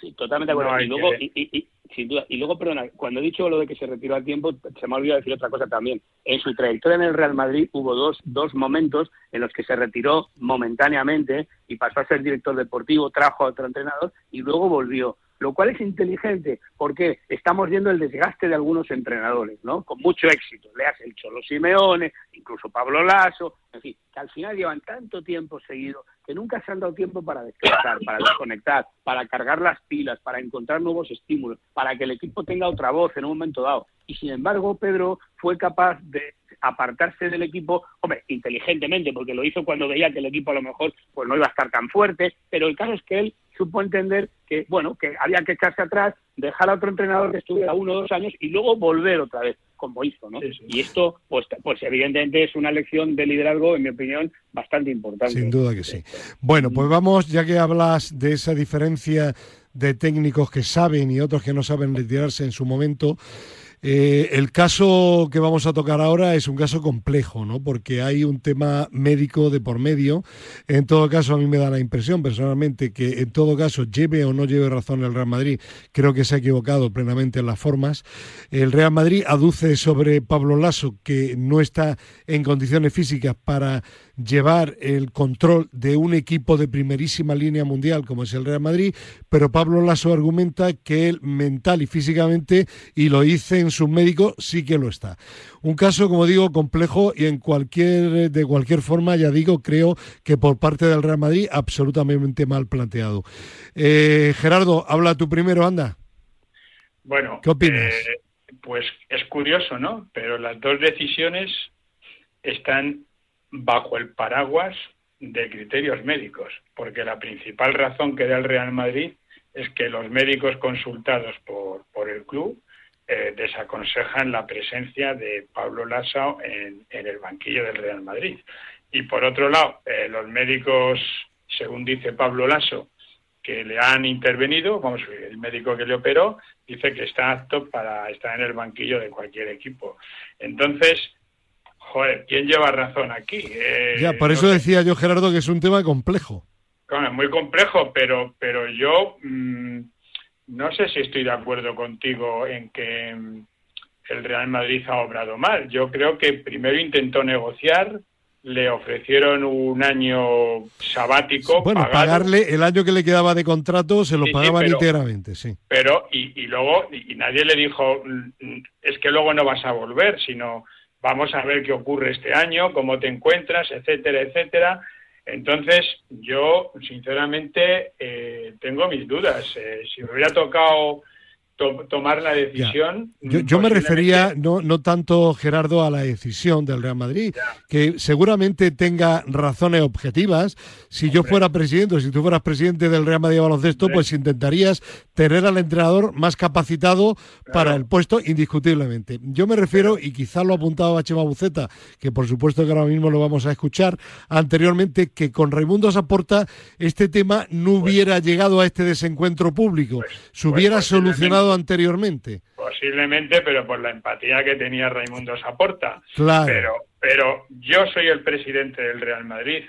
Sí, totalmente de acuerdo. y, luego, y, sin duda. Y luego, perdona, cuando he dicho lo de que se retiró al tiempo, se me ha olvidado decir otra cosa también. En su trayectoria en el Real Madrid hubo dos, dos momentos en los que se retiró momentáneamente y pasó a ser director deportivo, trajo a otro entrenador y luego volvió lo cual es inteligente porque estamos viendo el desgaste de algunos entrenadores, ¿no? Con mucho éxito. Leas el Cholo Simeone, incluso Pablo Lasso, en fin, que al final llevan tanto tiempo seguido que nunca se han dado tiempo para descansar, para desconectar, para cargar las pilas, para encontrar nuevos estímulos, para que el equipo tenga otra voz en un momento dado. Y sin embargo, Pedro fue capaz de apartarse del equipo, hombre, inteligentemente, porque lo hizo cuando veía que el equipo a lo mejor pues no iba a estar tan fuerte, pero el caso es que él supo entender que, bueno, que había que echarse atrás, dejar a otro entrenador que estuviera uno o dos años y luego volver otra vez, como hizo, ¿no? Y esto, pues, pues evidentemente es una lección de liderazgo, en mi opinión, bastante importante. Sin duda que sí. Bueno, pues vamos, ya que hablas de esa diferencia de técnicos que saben y otros que no saben retirarse en su momento, eh, el caso que vamos a tocar ahora es un caso complejo, ¿no? Porque hay un tema médico de por medio. En todo caso, a mí me da la impresión personalmente que en todo caso, lleve o no lleve razón el Real Madrid, creo que se ha equivocado plenamente en las formas. El Real Madrid aduce sobre Pablo Lasso que no está en condiciones físicas para llevar el control de un equipo de primerísima línea mundial como es el Real Madrid, pero Pablo Lasso argumenta que él mental y físicamente, y lo hice en su médico, sí que lo está. Un caso, como digo, complejo y en cualquier, de cualquier forma, ya digo, creo que por parte del Real Madrid absolutamente mal planteado. Eh, Gerardo, habla tú primero, anda. Bueno, ¿qué opinas? Eh, pues es curioso, ¿no? Pero las dos decisiones están bajo el paraguas de criterios médicos, porque la principal razón que da el Real Madrid es que los médicos consultados por, por el club eh, desaconsejan la presencia de Pablo Lasso en, el banquillo del Real Madrid. Y por otro lado, eh, los médicos, según dice Pablo Lasso, que le han intervenido, vamos, el médico que le operó, dice que está apto para estar en el banquillo de cualquier equipo. Entonces, joder, ¿quién lleva razón aquí? Eh, ya, por eso decía yo, Gerardo, que es un tema complejo. es muy complejo, pero, pero yo mm, no sé si estoy de acuerdo contigo en que mm, el Real Madrid ha obrado mal. Yo creo que primero intentó negociar, le ofrecieron un año sabático. Bueno, pagarle el año que le quedaba de contrato se lo pagaban íntegramente, sí. Pero, y, y luego, y nadie le dijo, mm, es que luego no vas a volver, sino vamos a ver qué ocurre este año, cómo te encuentras, etcétera, etcétera. Entonces, yo, sinceramente, eh, tengo mis dudas. Eh, si me hubiera tocado tomar la decisión. Yo, me refería no, no tanto, Gerardo, a la decisión del Real Madrid, que seguramente tenga razones objetivas. Si yo fuera presidente o si tú fueras presidente del Real Madrid Baloncesto, pues intentarías tener al entrenador más capacitado para el puesto, indiscutiblemente. Yo me refiero, y quizá lo ha apuntado a Chema Buceta, que por supuesto que ahora mismo lo vamos a escuchar anteriormente, que con Raimundo Saporta este tema no pues hubiera llegado a este desencuentro público, pues, se hubiera pues solucionado anteriormente. Posiblemente, pero por la empatía que tenía Raimundo Saporta. Claro. Pero, pero yo soy el presidente del Real Madrid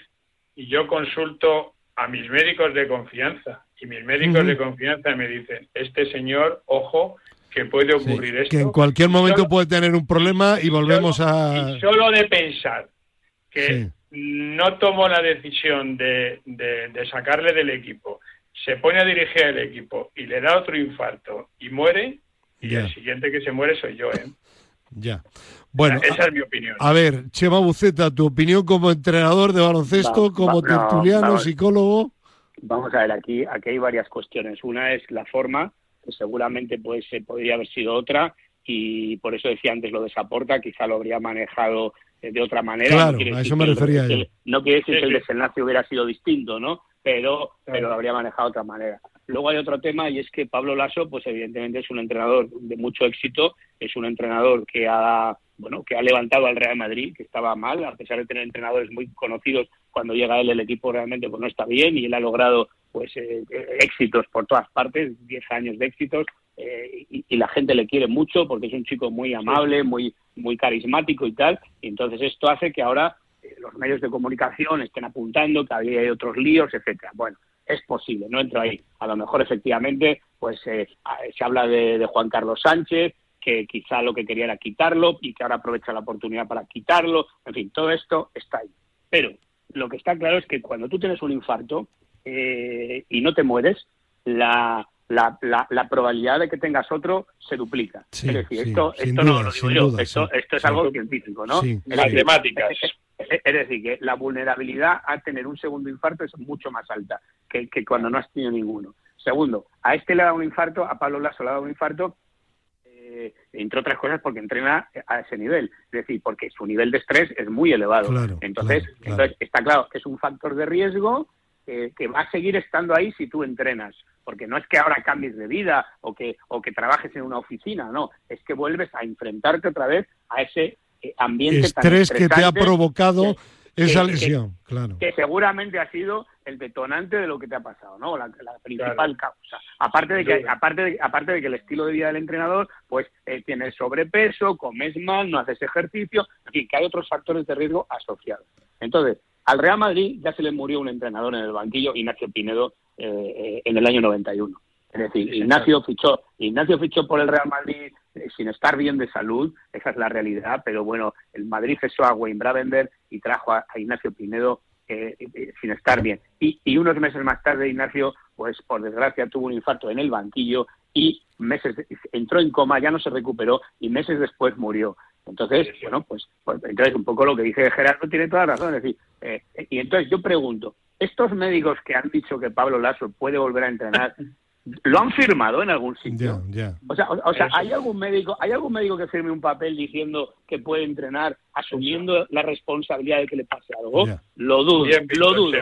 y yo consulto a mis médicos de confianza y mis médicos de confianza me dicen, este señor, ojo, que puede ocurrir esto. Que en cualquier momento puede tener un problema y, volvemos a... Y solo de pensar que no tomo la decisión de, de sacarle del equipo se pone a dirigir el equipo y le da otro infarto y muere, y el siguiente que se muere soy yo, ¿eh? Ya. Bueno, esa es mi opinión. A ver, Chema Buceta, tu opinión como entrenador de baloncesto, como tertuliano, psicólogo. Vamos a ver, aquí, aquí hay varias cuestiones. Una es la forma, que seguramente pues, podría haber sido otra, y por eso decía antes lo de Saporta, quizá lo habría manejado eh, de otra manera. Claro, a eso me refería yo. No quiere decir que el desenlace hubiera sido distinto, ¿no? Pero, pero lo habría manejado de otra manera. Luego hay otro tema y es que Pablo Lasso, pues evidentemente es un entrenador de mucho éxito, es un entrenador que ha, bueno, que ha levantado al Real Madrid, que estaba mal, a pesar de tener entrenadores muy conocidos, cuando llega él el equipo realmente pues no está bien y él ha logrado pues eh, éxitos por todas partes, 10 años de éxitos eh, y, la gente le quiere mucho porque es un chico muy amable, muy muy carismático y tal, y entonces esto hace que ahora los medios de comunicación estén apuntando que había otros líos, etcétera. Bueno, es posible, no entro ahí. A lo mejor efectivamente, pues eh, se habla de, Juan Carlos Sánchez, que quizá lo que quería era quitarlo y que ahora aprovecha la oportunidad para quitarlo. En fin, todo esto está ahí. Pero lo que está claro es que cuando tú tienes un infarto eh, y no te mueres, la, la, la, probabilidad de que tengas otro se duplica. es decir, esto, esto no lo digo yo, esto, esto es algo científico, ¿no? Matemáticas. Es decir, que la vulnerabilidad a tener un segundo infarto es mucho más alta que, cuando no has tenido ninguno. Segundo, a este le ha dado un infarto, a Pablo Lasso le ha dado un infarto, eh, entre otras cosas porque entrena a ese nivel. Es decir, porque su nivel de estrés es muy elevado. entonces, entonces, está claro que es un factor de riesgo que va a seguir estando ahí si tú entrenas. Porque no es que ahora cambies de vida o que, o que trabajes en una oficina, no. Es que vuelves a enfrentarte otra vez a ese ambiente estrés que te ha provocado esa lesión, claro. Que seguramente ha sido el detonante de lo que te ha pasado, ¿no? La, principal causa. Aparte de que, aparte de, aparte de que el estilo de vida del entrenador, pues eh, tienes sobrepeso, comes mal, no haces ejercicio, en fin, que hay otros factores de riesgo asociados. Entonces, al Real Madrid ya se le murió un entrenador en el banquillo, Ignacio Pinedo, eh, en el año 91. Es decir, Ignacio fichó, Ignacio fichó por el Real Madrid eh, sin estar bien de salud, esa es la realidad, pero bueno, el Madrid cesó a Wayne Bravenberg y trajo a, Ignacio Pinedo eh, eh, sin estar bien. Y, unos meses más tarde Ignacio, pues por desgracia tuvo un infarto en el banquillo y meses entró en coma, ya no se recuperó y meses después murió. Entonces, bueno, pues, pues entonces un poco lo que dice Gerardo tiene toda la razón. Es decir, y entonces yo pregunto, estos médicos que han dicho que Pablo Lasso puede volver a entrenar, lo han firmado en algún sitio. O sea, o, sea ¿hay algún médico, hay algún médico que firme un papel diciendo que puede entrenar asumiendo la responsabilidad de que le pase algo? Lo dudo, lo dudo.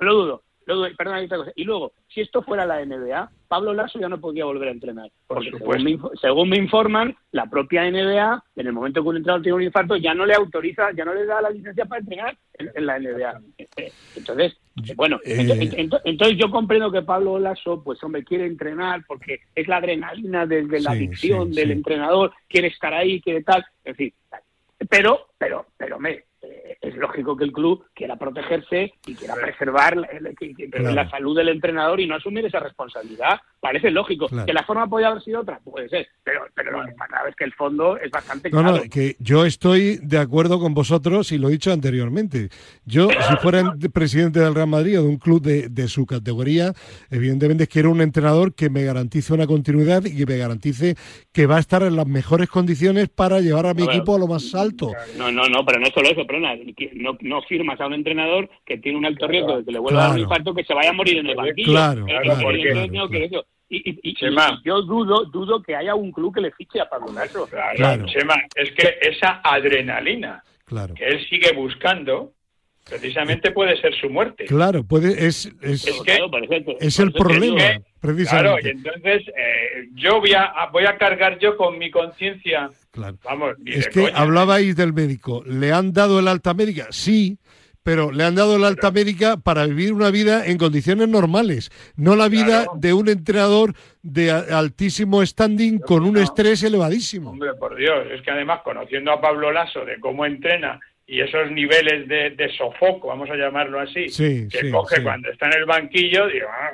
lo, dudo. luego, perdona, otra cosa. Y luego, si esto fuera la NBA, Pablo Lasso ya no podría volver a entrenar. Por Porque supuesto. según me, inf- según me informan, la propia NBA, en el momento que un entrenador tiene un infarto, ya no le autoriza, ya no le da la licencia para entrenar en, en la NBA. Eh, Entonces, eh, bueno, Eh, ento- ento- ento- entonces yo comprendo que Pablo Lasso, pues hombre, quiere entrenar porque es la adrenalina de, de la Sí, adicción sí, del sí. entrenador, quiere estar ahí, quiere tal, en fin. Pero, pero, pero, me, eh, es lógico que el club quiera protegerse y quiera Claro. preservar la, la- Claro. la salud del entrenador y no asumir esa responsabilidad. Parece lógico. Claro. Que la forma podía haber sido otra, puede ser, pero, pero lo que pasa es que el fondo es bastante No, claro. no, que yo estoy de acuerdo con vosotros y lo he dicho anteriormente. Yo, si fuera en- presidente del Real Madrid o de un club de, de su categoría, evidentemente quiero un entrenador que me garantice una continuidad y que me garantice que va a estar en las mejores condiciones para llevar a mi A ver. equipo a lo más alto. No, no, no, pero no solo eso, perdona, no, no firmas a un entrenador que tiene un alto riesgo de que le vuelva a dar un Claro. infarto que se vaya a morir en el banquillo. Claro, claro, claro. Y, y- y- y- Chema. y yo dudo, dudo que haya un club que le fiche a Pablo Lasso. Claro, Claro. Chema, es que esa adrenalina Claro. que él sigue buscando, precisamente puede ser su muerte. Claro, puede, es, es, que- Claro, el te digo, Claro, y precisamente. entonces eh, yo voy a, voy a cargar yo con mi conciencia, Claro. vamos, Es que coña. hablabais del médico. ¿Le han dado el alta médica? Sí, pero le han dado el alta médica para vivir una vida en condiciones normales, no la vida Claro. de un entrenador de altísimo standing con un no. estrés elevadísimo. Hombre, por Dios, es que además conociendo a Pablo Lasso de cómo entrena y esos niveles de, de sofoco, vamos a llamarlo así, Sí, que sí, coge sí. cuando está en el banquillo, digo, ah,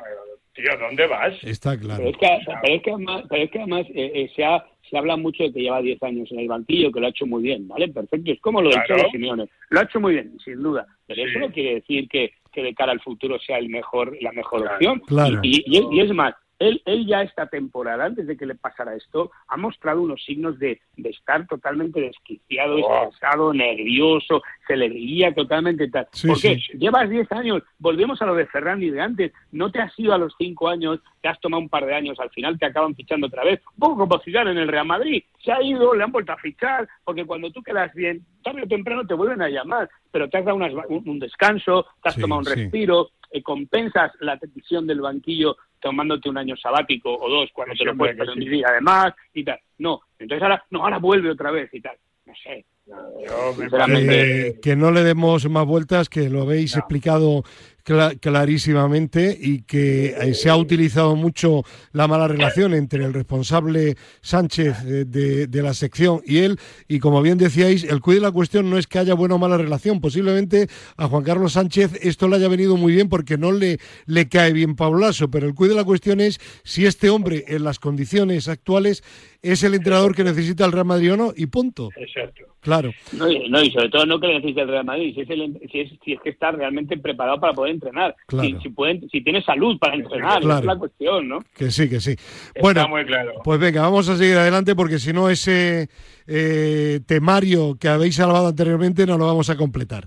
tío, ¿dónde vas? Está Pero claro. es que, pero es que además, pero es que además eh, eh, se, ha, se habla mucho de que lleva 10 años en el banquillo, que lo ha hecho muy bien, ¿vale? Perfecto, es como lo del Claro. Cholo Simeone. Lo ha hecho muy bien, sin duda. Pero Sí. eso no quiere decir que, que de cara al futuro sea el mejor, la mejor Claro. opción. Claro. Y, y- y es más, él, él ya esta temporada, antes de que le pasara esto, ha mostrado unos signos de, de estar totalmente desquiciado, Wow. estresado, nervioso, se le veía totalmente tal. Sí, ¿Por qué? sí, sí. Llevas 10 años, volvemos a lo de Ferrandi de antes, no te has ido a los 5 años, te has tomado un par de años, al final te acaban fichando otra vez, un poco como Zidane en el Real Madrid, se ha ido, le han vuelto a fichar, porque cuando tú quedas bien, tarde o temprano te vuelven a llamar, pero te has dado unas- un, un descanso, te has Sí, tomado un sí. respiro, eh, compensas la decisión del banquillo tomándote un año sabático o dos cuando Sí, te lo puedes que sí. permitir además y tal. No, entonces ahora, no, ahora vuelve otra vez y tal. No sé. Yo Eh, que no le demos más vueltas, que lo habéis No. explicado cla- clarísimamente y que eh, se ha utilizado mucho la mala relación entre el responsable Sánchez eh, de, de la sección y él. Y como bien decíais, el cuide de la cuestión no es que haya buena o mala relación. Posiblemente a Juan Carlos Sánchez esto le haya venido muy bien porque no le, le cae bien Pablo Lasso, pero el cuide de la cuestión es si este hombre en las condiciones actuales es el entrenador que necesita el Real Madrid o no, y punto. Exacto. Claro. No, y- no, y sobre todo no que le necesite el Real Madrid, si es, el- si es, si es que está realmente preparado para poder entrenar, Claro. si, si, pueden, si tiene salud para entrenar, Claro. es la cuestión, ¿no? Que sí, que sí. Está Bueno, muy claro. pues venga, vamos a seguir adelante porque si no ese eh, temario que habéis salvado anteriormente no lo vamos a completar.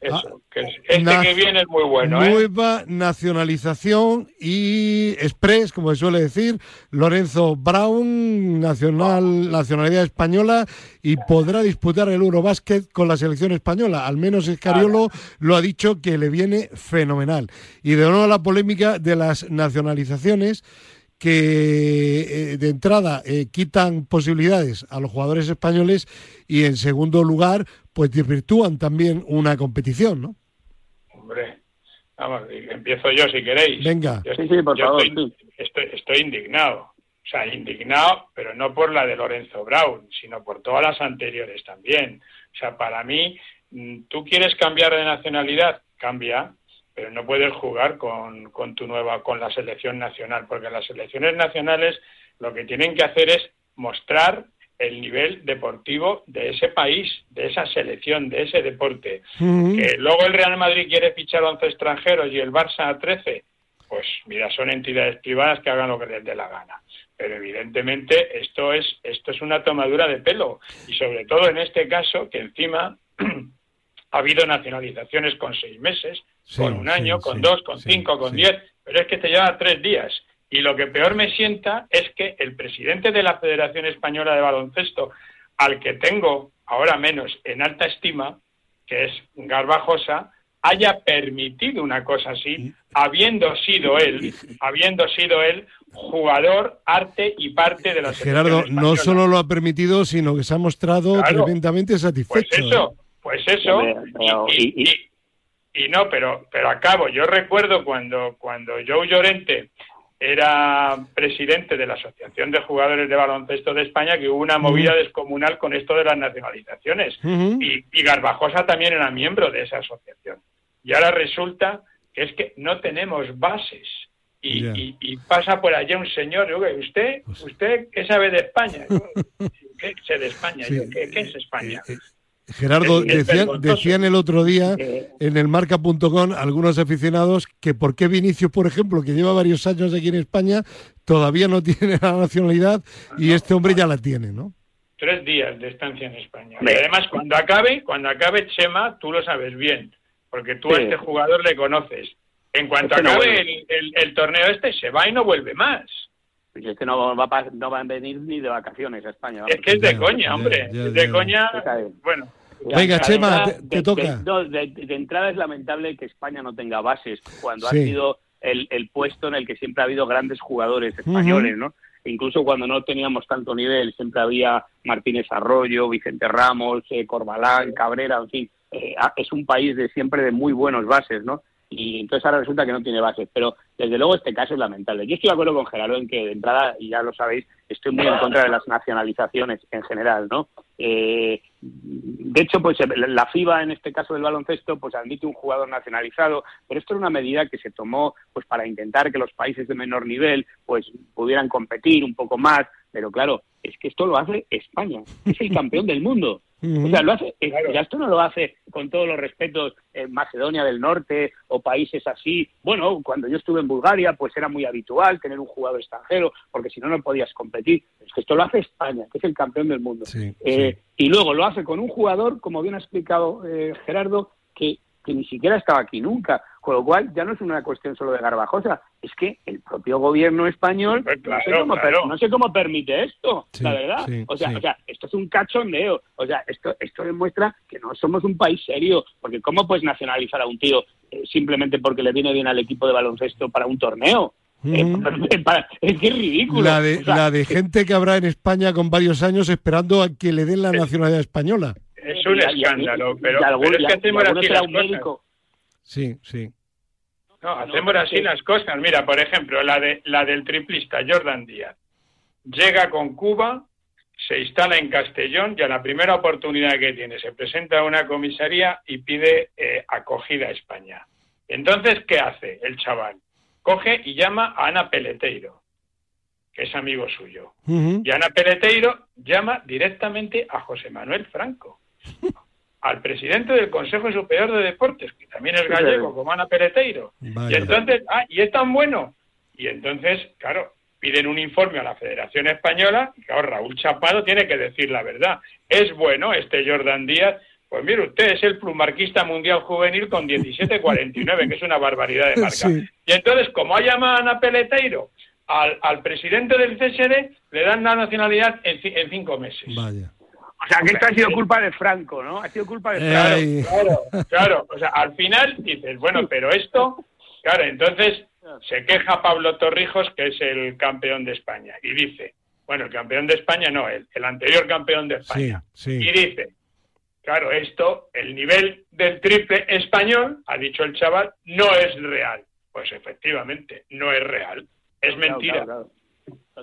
Eso, es- este na- que viene es muy bueno, ¿eh? Nueva nacionalización y express, como se suele decir, Lorenzo Brown, nacional, nacionalidad española y podrá disputar el Eurobásquet con la selección española. Al menos Escariolo lo ha dicho que le viene fenomenal. Y de nuevo la polémica de las nacionalizaciones que eh, de entrada eh, quitan posibilidades a los jugadores españoles y en segundo lugar pues desvirtúan también una competición, ¿no? Hombre, vamos, empiezo yo si queréis. Venga. Yo, Sí, sí, por yo favor, Estoy, sí. estoy, estoy indignado. O sea, indignado, pero no por la de Lorenzo Brown, sino por todas las anteriores también. O sea, para mí, mm, tú quieres cambiar de nacionalidad, cambia, pero no puedes jugar con, con tu nueva, con la selección nacional, porque las selecciones nacionales lo que tienen que hacer es mostrar el nivel deportivo de ese país, de esa selección, de ese deporte. Que luego el Real Madrid quiere fichar a 11 extranjeros y el Barça a 13, pues mira, son entidades privadas que hagan lo que les dé la gana. Pero evidentemente esto es, esto es una tomadura de pelo. Y sobre todo en este caso, que encima ha habido nacionalizaciones con seis meses, Sí, con un sí, año, con sí, dos, con cinco, con diez, pero es que te lleva tres días. Y lo que peor me sienta es que el presidente de la Federación Española de Baloncesto, al que tengo ahora menos en alta estima, que es Garbajosa, haya permitido una cosa así, habiendo sido él, habiendo sido él jugador, arte y parte de la Gerardo, no solo lo ha permitido, sino que se ha mostrado tremendamente satisfecho. Pues eso, ¿eh? pues eso. y, no, pero, pero acabo. Yo recuerdo cuando, cuando Joe Llorente era presidente de la Asociación de Jugadores de Baloncesto de España, que hubo una movida descomunal con esto de las nacionalizaciones. y, y, Garbajosa también era miembro de esa asociación. Y ahora resulta que es que no tenemos bases. Y, y, pasa por allá un señor, ¿usted, pues usted qué sabe de España? ¿Qué sé de España? ¿qué, es España? Gerardo, decían, el otro día en el marca.com algunos aficionados que por qué Vinicius, por ejemplo, que lleva varios años aquí en España, todavía no tiene la nacionalidad y este hombre ya la tiene, ¿no? Tres días de estancia en España. Y además, cuando acabe, cuando acabe Chema, tú lo sabes bien, porque tú a este jugador le conoces. En cuanto acabe el torneo este, se va y no vuelve más. Pues es que no va, a, no van a venir ni de vacaciones a España. Es que es de coña, hombre. es de coña, bueno. Venga, Chema, te, toca. De, entrada es lamentable que España no tenga bases cuando ha sido el, el, puesto en el que siempre ha habido grandes jugadores españoles, ¿no? Incluso cuando no teníamos tanto nivel, siempre había Martínez Arroyo, Vicente Ramos, eh, Corbalán, Cabrera, en fin. Eh, es un país de siempre de muy buenos bases, ¿no? Y entonces ahora resulta que no tiene bases. Pero desde luego este caso es lamentable. Yo estoy de acuerdo con Gerardo en que de entrada, y ya lo sabéis, estoy muy en contra de las nacionalizaciones en general, ¿no? Eh, de hecho, pues la FIBA en este caso del baloncesto, pues admite un jugador nacionalizado, pero esto era una medida que se tomó pues para intentar que los países de menor nivel pues pudieran competir un poco más, pero claro, es que esto lo hace España, es el campeón del mundo. O sea, lo hace, eh, esto no lo hace con todos los respetos en Macedonia del Norte o países así. Bueno, cuando yo estuve en Bulgaria, pues era muy habitual tener un jugador extranjero, porque si no, no podías competir. Es que esto lo hace España, que es el campeón del mundo. Eh, y luego lo hace con un jugador, como bien ha explicado eh, Gerardo, que que ni siquiera estaba aquí nunca. Con lo cual ya no es una cuestión solo de Garbajosa, es que el propio gobierno español pues no, sé cómo, permite esto, la verdad. o, sea, o sea, esto es un cachondeo. O sea, esto, esto demuestra que no somos un país serio, porque ¿cómo puedes nacionalizar a un tío eh, simplemente porque le viene bien al equipo de baloncesto para un torneo? Eh, es que es ridículo. La de, la de gente que habrá en España con varios años esperando a que le den la nacionalidad española es un escándalo, pero, es que hacemos así las cosas. Sí, sí. No, hacemos así las cosas. Mira, por ejemplo, la, de, la del triplista Jordan Díaz. Llega con Cuba, se instala en Castellón y a la primera oportunidad que tiene se presenta a una comisaría y pide eh, acogida a España. Entonces, ¿qué hace el chaval? Coge y llama a Ana Peleteiro, que es amigo suyo. Y Ana Peleteiro llama directamente a José Manuel Franco al presidente del Consejo Superior de Deportes, que también es gallego, como Ana Pereteiro. Y entonces, ah, y es tan bueno. Y entonces, claro, piden un informe a la Federación Española, y claro, Raúl Chapado tiene que decir la verdad. ¿Es bueno este Jordan Díaz? Pues mire usted, es el plumarquista mundial juvenil con 17.49, que es una barbaridad de marca. Y entonces, como ha llamado a Ana Peleteiro al, al presidente del CSD, le dan la nacionalidad en, en cinco meses. Vaya. O sea, que esto ha sido culpa de Franco, ¿no? Ha sido culpa de Franco. Claro, claro, O sea, al final dices, bueno, pero esto, claro, entonces se queja Pablo Torrijos, que es el campeón de España, y dice, bueno, el campeón de España no, el, el anterior campeón de España. Y dice, claro, esto, el nivel del triple español, ha dicho el chaval, no es real. Pues efectivamente, no es real. Es mentira.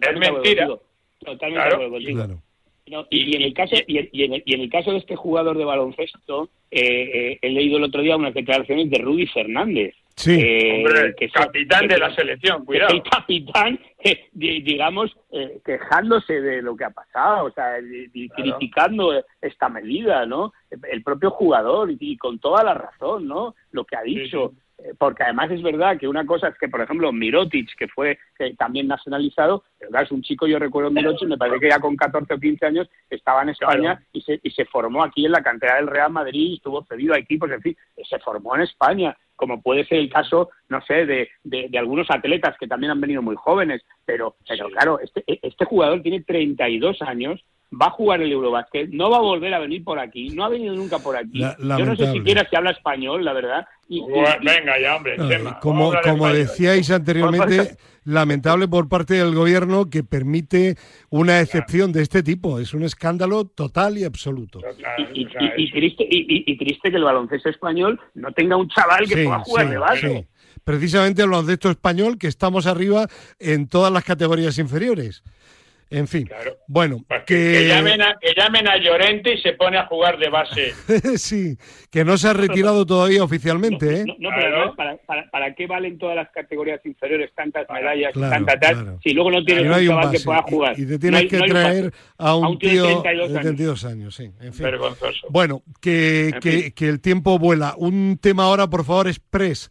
Es mentira. Totalmente claro y, en el caso y, en el, y, en el, caso de este jugador de baloncesto eh, eh, he leído el otro día unas declaraciones de Rudy Fernández sí. eh, que es capitán de la selección cuidado. el capitán digamos quejándose de lo que ha pasado o sea criticando esta medida no el propio jugador y, con toda la razón no lo que ha dicho porque además es verdad que una cosa es que, por ejemplo, Mirotic, que fue también nacionalizado, pero es un chico, yo recuerdo Mirotic, me parece que ya con 14 o 15 años estaba en España y, se, y se formó aquí en la cantera del Real Madrid, estuvo cedido a equipos, en fin, se formó en España, como puede ser el caso, no sé, de, de, algunos atletas que también han venido muy jóvenes, pero, pero claro, este, este jugador tiene 32 años, va a jugar el Eurobásquet, no va a volver a venir por aquí, no ha venido nunca por aquí. La- Yo no sé siquiera si habla español, la verdad. Y, y- Bueno, y- venga ya, hombre, Ah, como como decíais anteriormente, lamentable por parte del gobierno que permite una excepción de este tipo. Es un escándalo total y absoluto. Total, y- triste, y, y- y triste que el baloncesto español no tenga un chaval que Sí, pueda jugar sí, de base. sí. Precisamente el baloncesto español, que estamos arriba en todas las categorías inferiores. En fin, Claro. bueno, Pues que, que llamen a, que llamen a Llorente y se pone a jugar de base. sí, que no se ha retirado todavía oficialmente, ¿eh? No, no, pero no, ¿para, para, para qué valen todas las categorías inferiores tantas medallas, Claro, tanta tal, claro. si luego no tienes un hay un chaval que pueda jugar? Y, y te No tienes hay- que traer a un, A un tío de tío 32 de años. 32 años, sí. En fin. Vergonzoso. Bueno, que, En que, fin. que el tiempo vuela. Un tema ahora, por favor, express.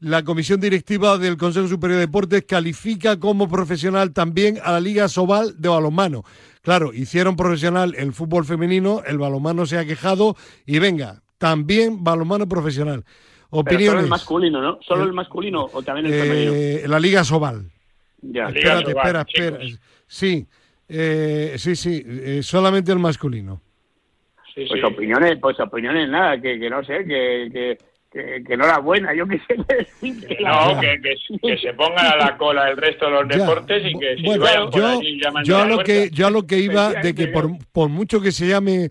La Comisión Directiva del Consejo Superior de Deportes califica como profesional también a la Liga Sobal de balonmano. Claro, hicieron profesional el fútbol femenino, el balonmano se ha quejado y venga, también balonmano profesional. Pero solo Opiniones. el masculino, ¿no? ¿Solo El- masculino o también el femenino? Eh, la Liga Sobal. Ya. Liga Espérate, Sobal, espera, espera. Sí, eh, sí, sí, eh, solamente el masculino. Sí, Pues sí. opiniones, pues opiniones nada, que, que no sé, que, que, que, que enhorabuena, yo qué sé qué decir. Que la- no, que, que, que se pongan a la cola el resto de los Ya. deportes y que si Bueno, vayan por yo, allí yo a lo puerta. que yo a lo que iba de que por, por mucho que se llame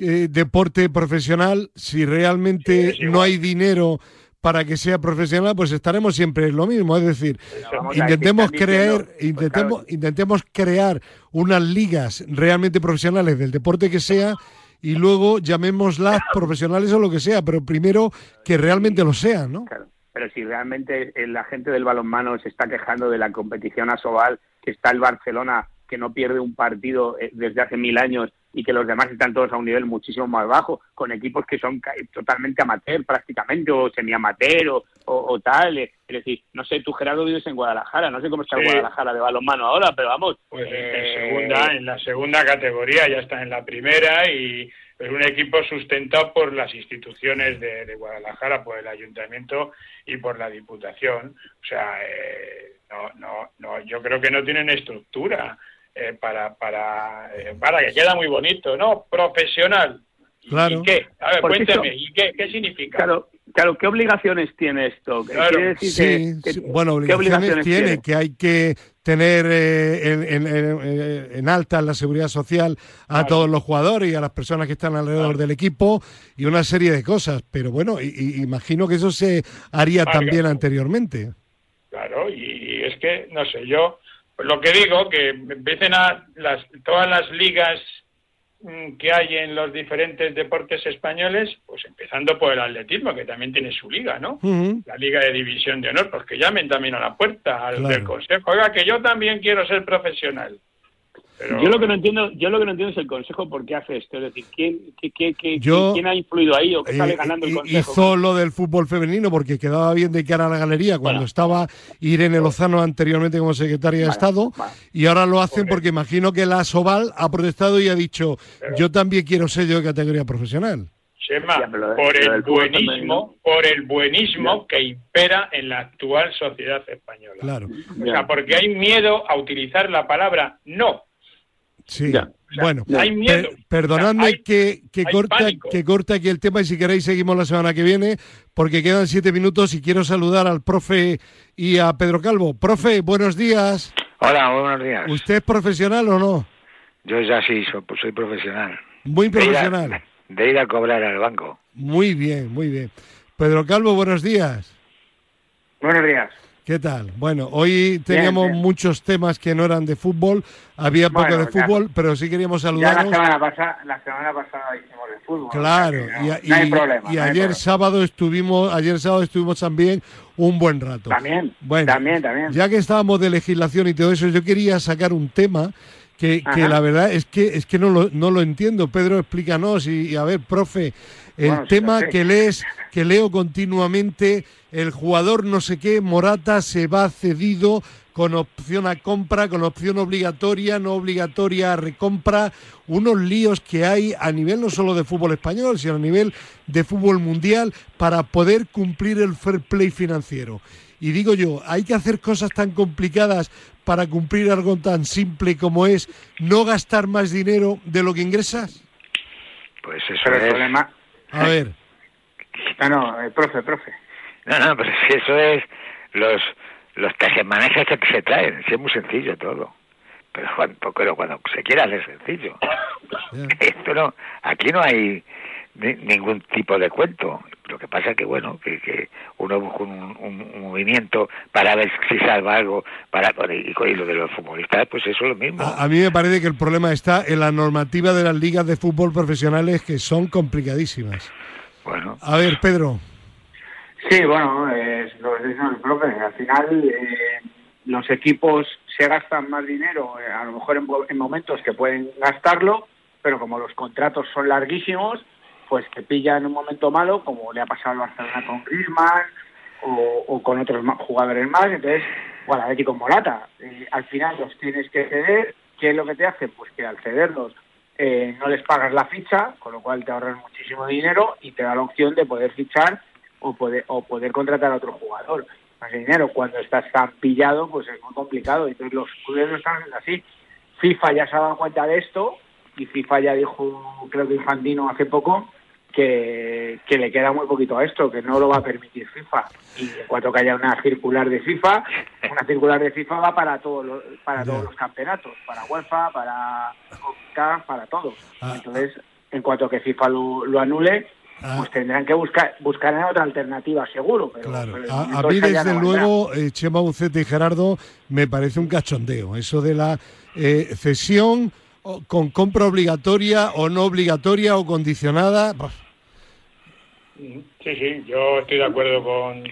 eh, deporte profesional, si realmente Sí, no hay dinero para que sea profesional, pues estaremos siempre en lo mismo. Es decir, ver, intentemos ¿qué están crear, diciendo? Pues intentemos, claro. intentemos crear unas ligas realmente profesionales del deporte que sea y luego llamémoslas profesionales o lo que sea, pero primero que realmente lo sean, ¿no? Claro. Pero si realmente la gente del balonmano se está quejando de la competición asobal, que está el Barcelona, que no pierde un partido eh, desde hace mil años y que los demás están todos a un nivel muchísimo más bajo, con equipos que son totalmente amateur prácticamente, o semi-amateur o, o- o tal. eh. Es decir, no sé, tú Gerardo vives en Guadalajara, no sé cómo está Sí. Guadalajara de balonmano ahora, pero vamos. Pues en eh, segunda, en la segunda categoría, ya está en la primera y es un equipo sustentado por las instituciones de, de Guadalajara, por el ayuntamiento y por la diputación. O sea, eh, no, no, no, yo creo que no tienen estructura eh, para, para, eh, para que queda muy bonito, ¿no? Profesional. ¿Y- Claro. ¿Y qué? A ver, Porque cuénteme, eso- ¿y qué, qué significa? Claro, claro, ¿qué obligaciones tiene esto? Claro. Decir Sí, que- bueno, ¿qué obligaciones, tiene, que hay que tener eh, en, en- en- en alta la seguridad social a Claro. todos los jugadores y a las personas que están alrededor Claro. del equipo y una serie de cosas. Pero bueno, y- y imagino que eso se haría Claro. también anteriormente. Claro, y, y es que, no sé, yo lo que digo, que empiecen a las, todas las ligas mm, que hay en los diferentes deportes españoles, pues empezando por el atletismo, que también tiene su liga, ¿no? La liga de división de honor, pues que llamen también a la puerta al Claro. del consejo. Oiga, que yo también quiero ser profesional. Pero- Yo lo que no entiendo, yo lo que no entiendo es el consejo por qué hace esto, es decir, quién, qué- qué- qué- Yo- quién ha influido ahí o qué sale Eh, ganando el consejo. hizo lo del fútbol femenino porque quedaba bien de cara a la galería cuando Bueno. estaba Irene Lozano anteriormente como secretaria de Estado vale. y ahora lo hacen porque imagino que la Soval ha protestado y ha dicho Pero- yo también quiero sello de categoría profesional. Chema, Ya, pero por el buenismo, por el buenismo Ya. que impera en la actual sociedad española. Claro. O sea, porque hay miedo a utilizar la palabra no. Sí. Ya. Bueno, Ya. Hay miedo. per- perdonadme hay- que, que hay corta, pánico. que corta aquí el tema y si queréis seguimos la semana que viene porque quedan siete minutos y quiero saludar al profe y a Pedro Calvo. Profe, buenos días. Hola, buenos días. ¿Usted es profesional o no? Yo ya sí, soy, pues soy profesional. Muy De ir a- profesional. De ir a cobrar al banco. Muy bien, muy bien. Pedro Calvo, buenos días. Buenos días. ¿Qué tal? Bueno, hoy teníamos bien. muchos temas que no eran de fútbol, había poco Bueno, de ya. fútbol, pero sí queríamos Ya la semana pasada, la semana pasada hicimos de fútbol. Claro, o sea que y, no, y- no hay problema. y no hay ayer problema. sábado estuvimos, ayer sábado estuvimos también un buen rato. También, Bueno, también, también. Ya que estábamos de legislación y todo eso, yo quería sacar un tema que, la verdad es que es que no lo, no lo entiendo. Pedro, explícanos y, y a ver, profe, el Bueno, tema que lees, que leo continuamente, el jugador no sé qué, Morata se va cedido con opción a compra, con opción obligatoria, no obligatoria a recompra, unos líos que hay a nivel no solo de fútbol español, sino a nivel de fútbol mundial para poder cumplir el fair play financiero. Y digo yo, ¿hay que hacer cosas tan complicadas para cumplir algo tan simple como es no gastar más dinero de lo que ingresas? Pues eso Pero el es... problema... A ver, No, no, eh, profe, profe. No, no, pero si eso es los los tejemanejes que se traen, si es muy sencillo todo. Pero cuando, pero cuando se quiere hacer sencillo. Ya. Esto no, aquí no hay ni- ningún tipo de cuento. Lo que pasa que bueno, que, que uno busca un, un- un movimiento para ver si salva algo, para y, y lo de los futbolistas, pues eso es lo mismo. a, a mí me parece que el problema está en la normativa de las ligas de fútbol profesionales que son complicadísimas. Bueno, A ver, Pedro. Sí, bueno, es lo que dice el profe. Al final, eh, los equipos se gastan más dinero, eh, a lo mejor en, en momentos que pueden gastarlo, pero como los contratos son larguísimos, pues te pillan en un momento malo, como le ha pasado al Barcelona con Griezmann o, con otros jugadores más. Entonces, o al Atlético Morata. Eh, al final los tienes que ceder. ¿Qué es lo que te hace? Pues que al cederlos eh, no les pagas la ficha, con lo cual te ahorras muchísimo dinero y te da la opción de poder fichar o poder, o poder contratar a otro jugador. Más dinero, cuando estás tan pillado, pues es muy complicado. Entonces los clubes lo están haciendo así. FIFA ya se ha dado cuenta de esto y FIFA ya dijo, creo que Infantino hace poco, que, que le queda muy poquito a esto, que no lo va a permitir FIFA. Y en cuanto que haya una circular de FIFA, una circular de FIFA va para todos los, para todos los campeonatos, para UEFA, para CONCACAF, para todos. Ah. Entonces, en cuanto que FIFA lo, lo anule, Ah. pues tendrán que buscar buscar en otra alternativa seguro. Pero, Claro, pero a, a mí desde no luego, eh, Chema Bucete y Gerardo, me parece un cachondeo. Eso de la eh, cesión o- con compra obligatoria o no obligatoria o condicionada. Sí, sí, yo estoy de acuerdo con,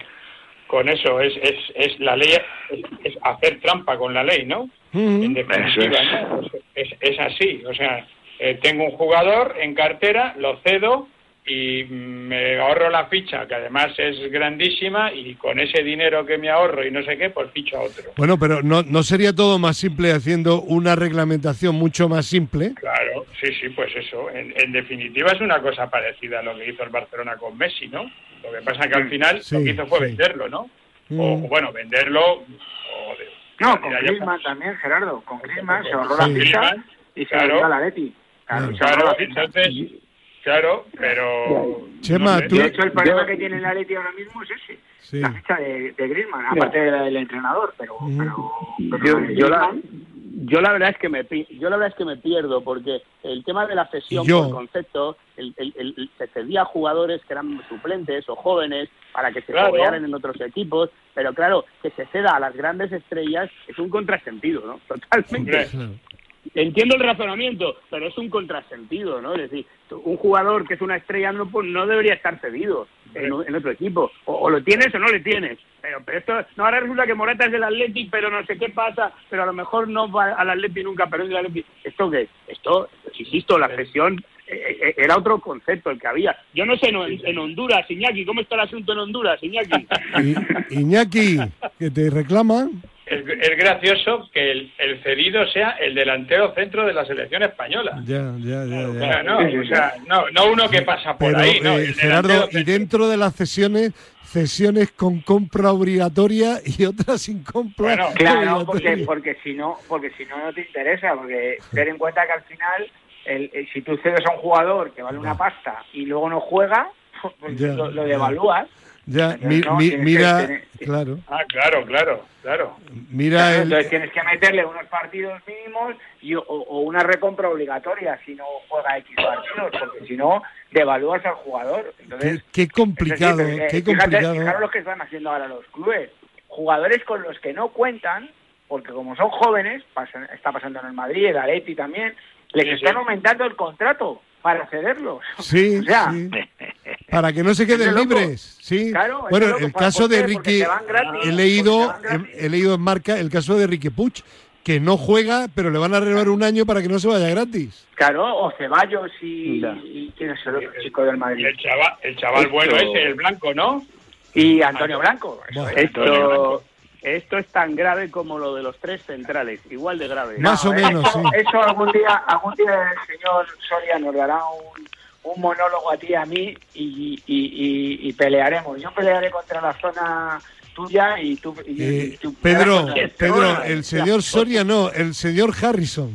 con eso. Es, es, es la ley, es, es hacer trampa con la ley, ¿no? En definitiva, ¿no? Es, es así. O sea, eh, tengo un jugador en cartera, lo cedo y me ahorro la ficha, que además es grandísima, y con ese dinero que me ahorro y no sé qué, pues ficho a otro. Bueno, pero no, ¿no sería todo más simple haciendo una reglamentación mucho más simple? Claro, sí, sí, pues eso. En, en definitiva es una cosa parecida a lo que hizo el Barcelona con Messi, ¿no? Lo que pasa que al final Sí, lo que hizo fue sí. venderlo, ¿no? Mm. O bueno, venderlo. O de, No, con Griezmann también, Gerardo. Con Griezmann se ahorró la ficha y se claro. vendió a la Leti. Claro, Claro. se ahorró Claro, la ficha. entonces, claro, pero... Chema, no sé. tú- De hecho, el problema yo- que tiene la Leti ahora mismo es ese. Sí. La ficha de, de Griezmann, aparte del entrenador, pero... Mm. pero, pero Yo, la de yo la, yo la verdad es que me yo la verdad es que me pierdo porque el tema de la cesión por concepto el, el- el- se cedía a jugadores que eran suplentes o jóvenes para que se Claro. en otros equipos pero claro que se ceda a las grandes estrellas es un contrasentido no totalmente Claro. Entiendo el razonamiento, pero es un contrasentido, ¿no? Es decir, un jugador que es una estrella no, pues, no debería estar cedido en, otro equipo. O, lo tienes o no le tienes. Pero, pero esto, no, ahora resulta que Morata es del Atleti, pero no sé qué pasa, pero a lo mejor no va al Atleti nunca, pero es del Atleti. ¿Esto qué? Esto, insisto, la cesión eh, eh, era otro concepto el que había. Yo no sé en, en Honduras, Iñaki, ¿cómo está el asunto en Honduras, Iñaki? Iñaki, que te reclaman. Es, es gracioso que el, el cedido sea el delantero centro de la selección española. Ya, ya, ya, O ya. sea, no, o sea, no, no uno que pasa por Pero, ahí, no. eh, Gerardo, y dentro de las cesiones, cesiones con compra obligatoria y otras sin compra Bueno, Claro, porque, porque si no, porque si no, no te interesa, porque ten en cuenta que al final, el, el- si tú cedes a un jugador que vale una pasta y luego no juega, pues Ya, lo, lo devalúas. Ya, mi- No, mi- tienes que mira, claro, Ah, claro, claro, claro. mira Claro, el, entonces tienes que meterle unos partidos mínimos y, o, o una recompra obligatoria si no juega X partidos, porque si no, devalúas al jugador. qué, Entonces, qué complicado, es decir, eh, qué fíjate, complicado. fijaros lo que están haciendo ahora los clubes. Jugadores con los que no cuentan, porque como son jóvenes, pasa- está pasando en el Madrid, el Atleti también, les Sí, están sí. aumentando el contrato para cederlos. Sí, o sea, sí. Para que no se queden libres, sí. Claro, bueno, loco. el ¿Por caso de Ricky, gratis, he leído, he, he leído en marca el caso de Ricky Puch, que no juega, pero le van a renovar un año para que no se vaya gratis. Claro, o Ceballos y, y quién es el otro chico del Madrid. el chaval, el chaval Esto- bueno ese, el blanco, ¿no? Y Antonio Blanco. eso Bueno. es. Esto, esto es tan grave como lo de los tres centrales, igual de grave. Más o No, menos, eso, sí. eso algún día, algún día el señor Soria nos dará un, un monólogo a ti y a mí y, y- y- y pelearemos. Yo pelearé contra la zona tuya y tú... y- Eh, y tú- Pedro, Bueno, Pedro, el señor Soria no, el señor Harrison.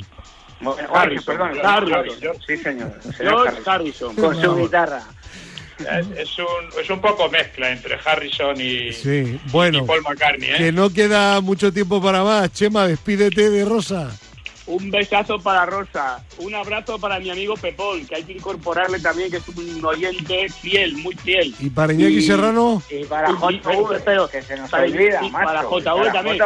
bueno, Harrison, perdón, Harrison. Sí, señor. el señor George Harrison. Harrison. Con su guitarra. Es, es un, es un poco mezcla entre Harrison y, Sí, y bueno, Paul McCartney. ¿eh? que no queda mucho tiempo para más. Chema, despídete de Rosa. Un besazo para Rosa, un abrazo para mi amigo Pepón, que hay que incorporarle también, que es un oyente fiel, muy fiel. Y para Iñaki Y- Serrano, Y para JV, pero- que se nos para- olvida, y macho. para JV también.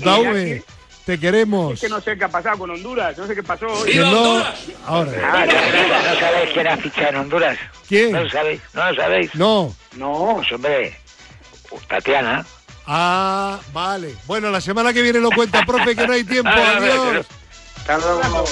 JV. Te queremos. Es que no sé qué ha pasado con Honduras, no sé qué pasó hoy. Que no, ahora, Ah, ¿no, no- no sabéis quién ha fichado en Honduras? ¿quién? ¿No lo sabéis? ¿No lo sabéis? No. No, hombre, Tatiana. Ah, vale. Bueno, la semana que viene lo cuenta, profe, que no hay tiempo. Adiós. hasta luego.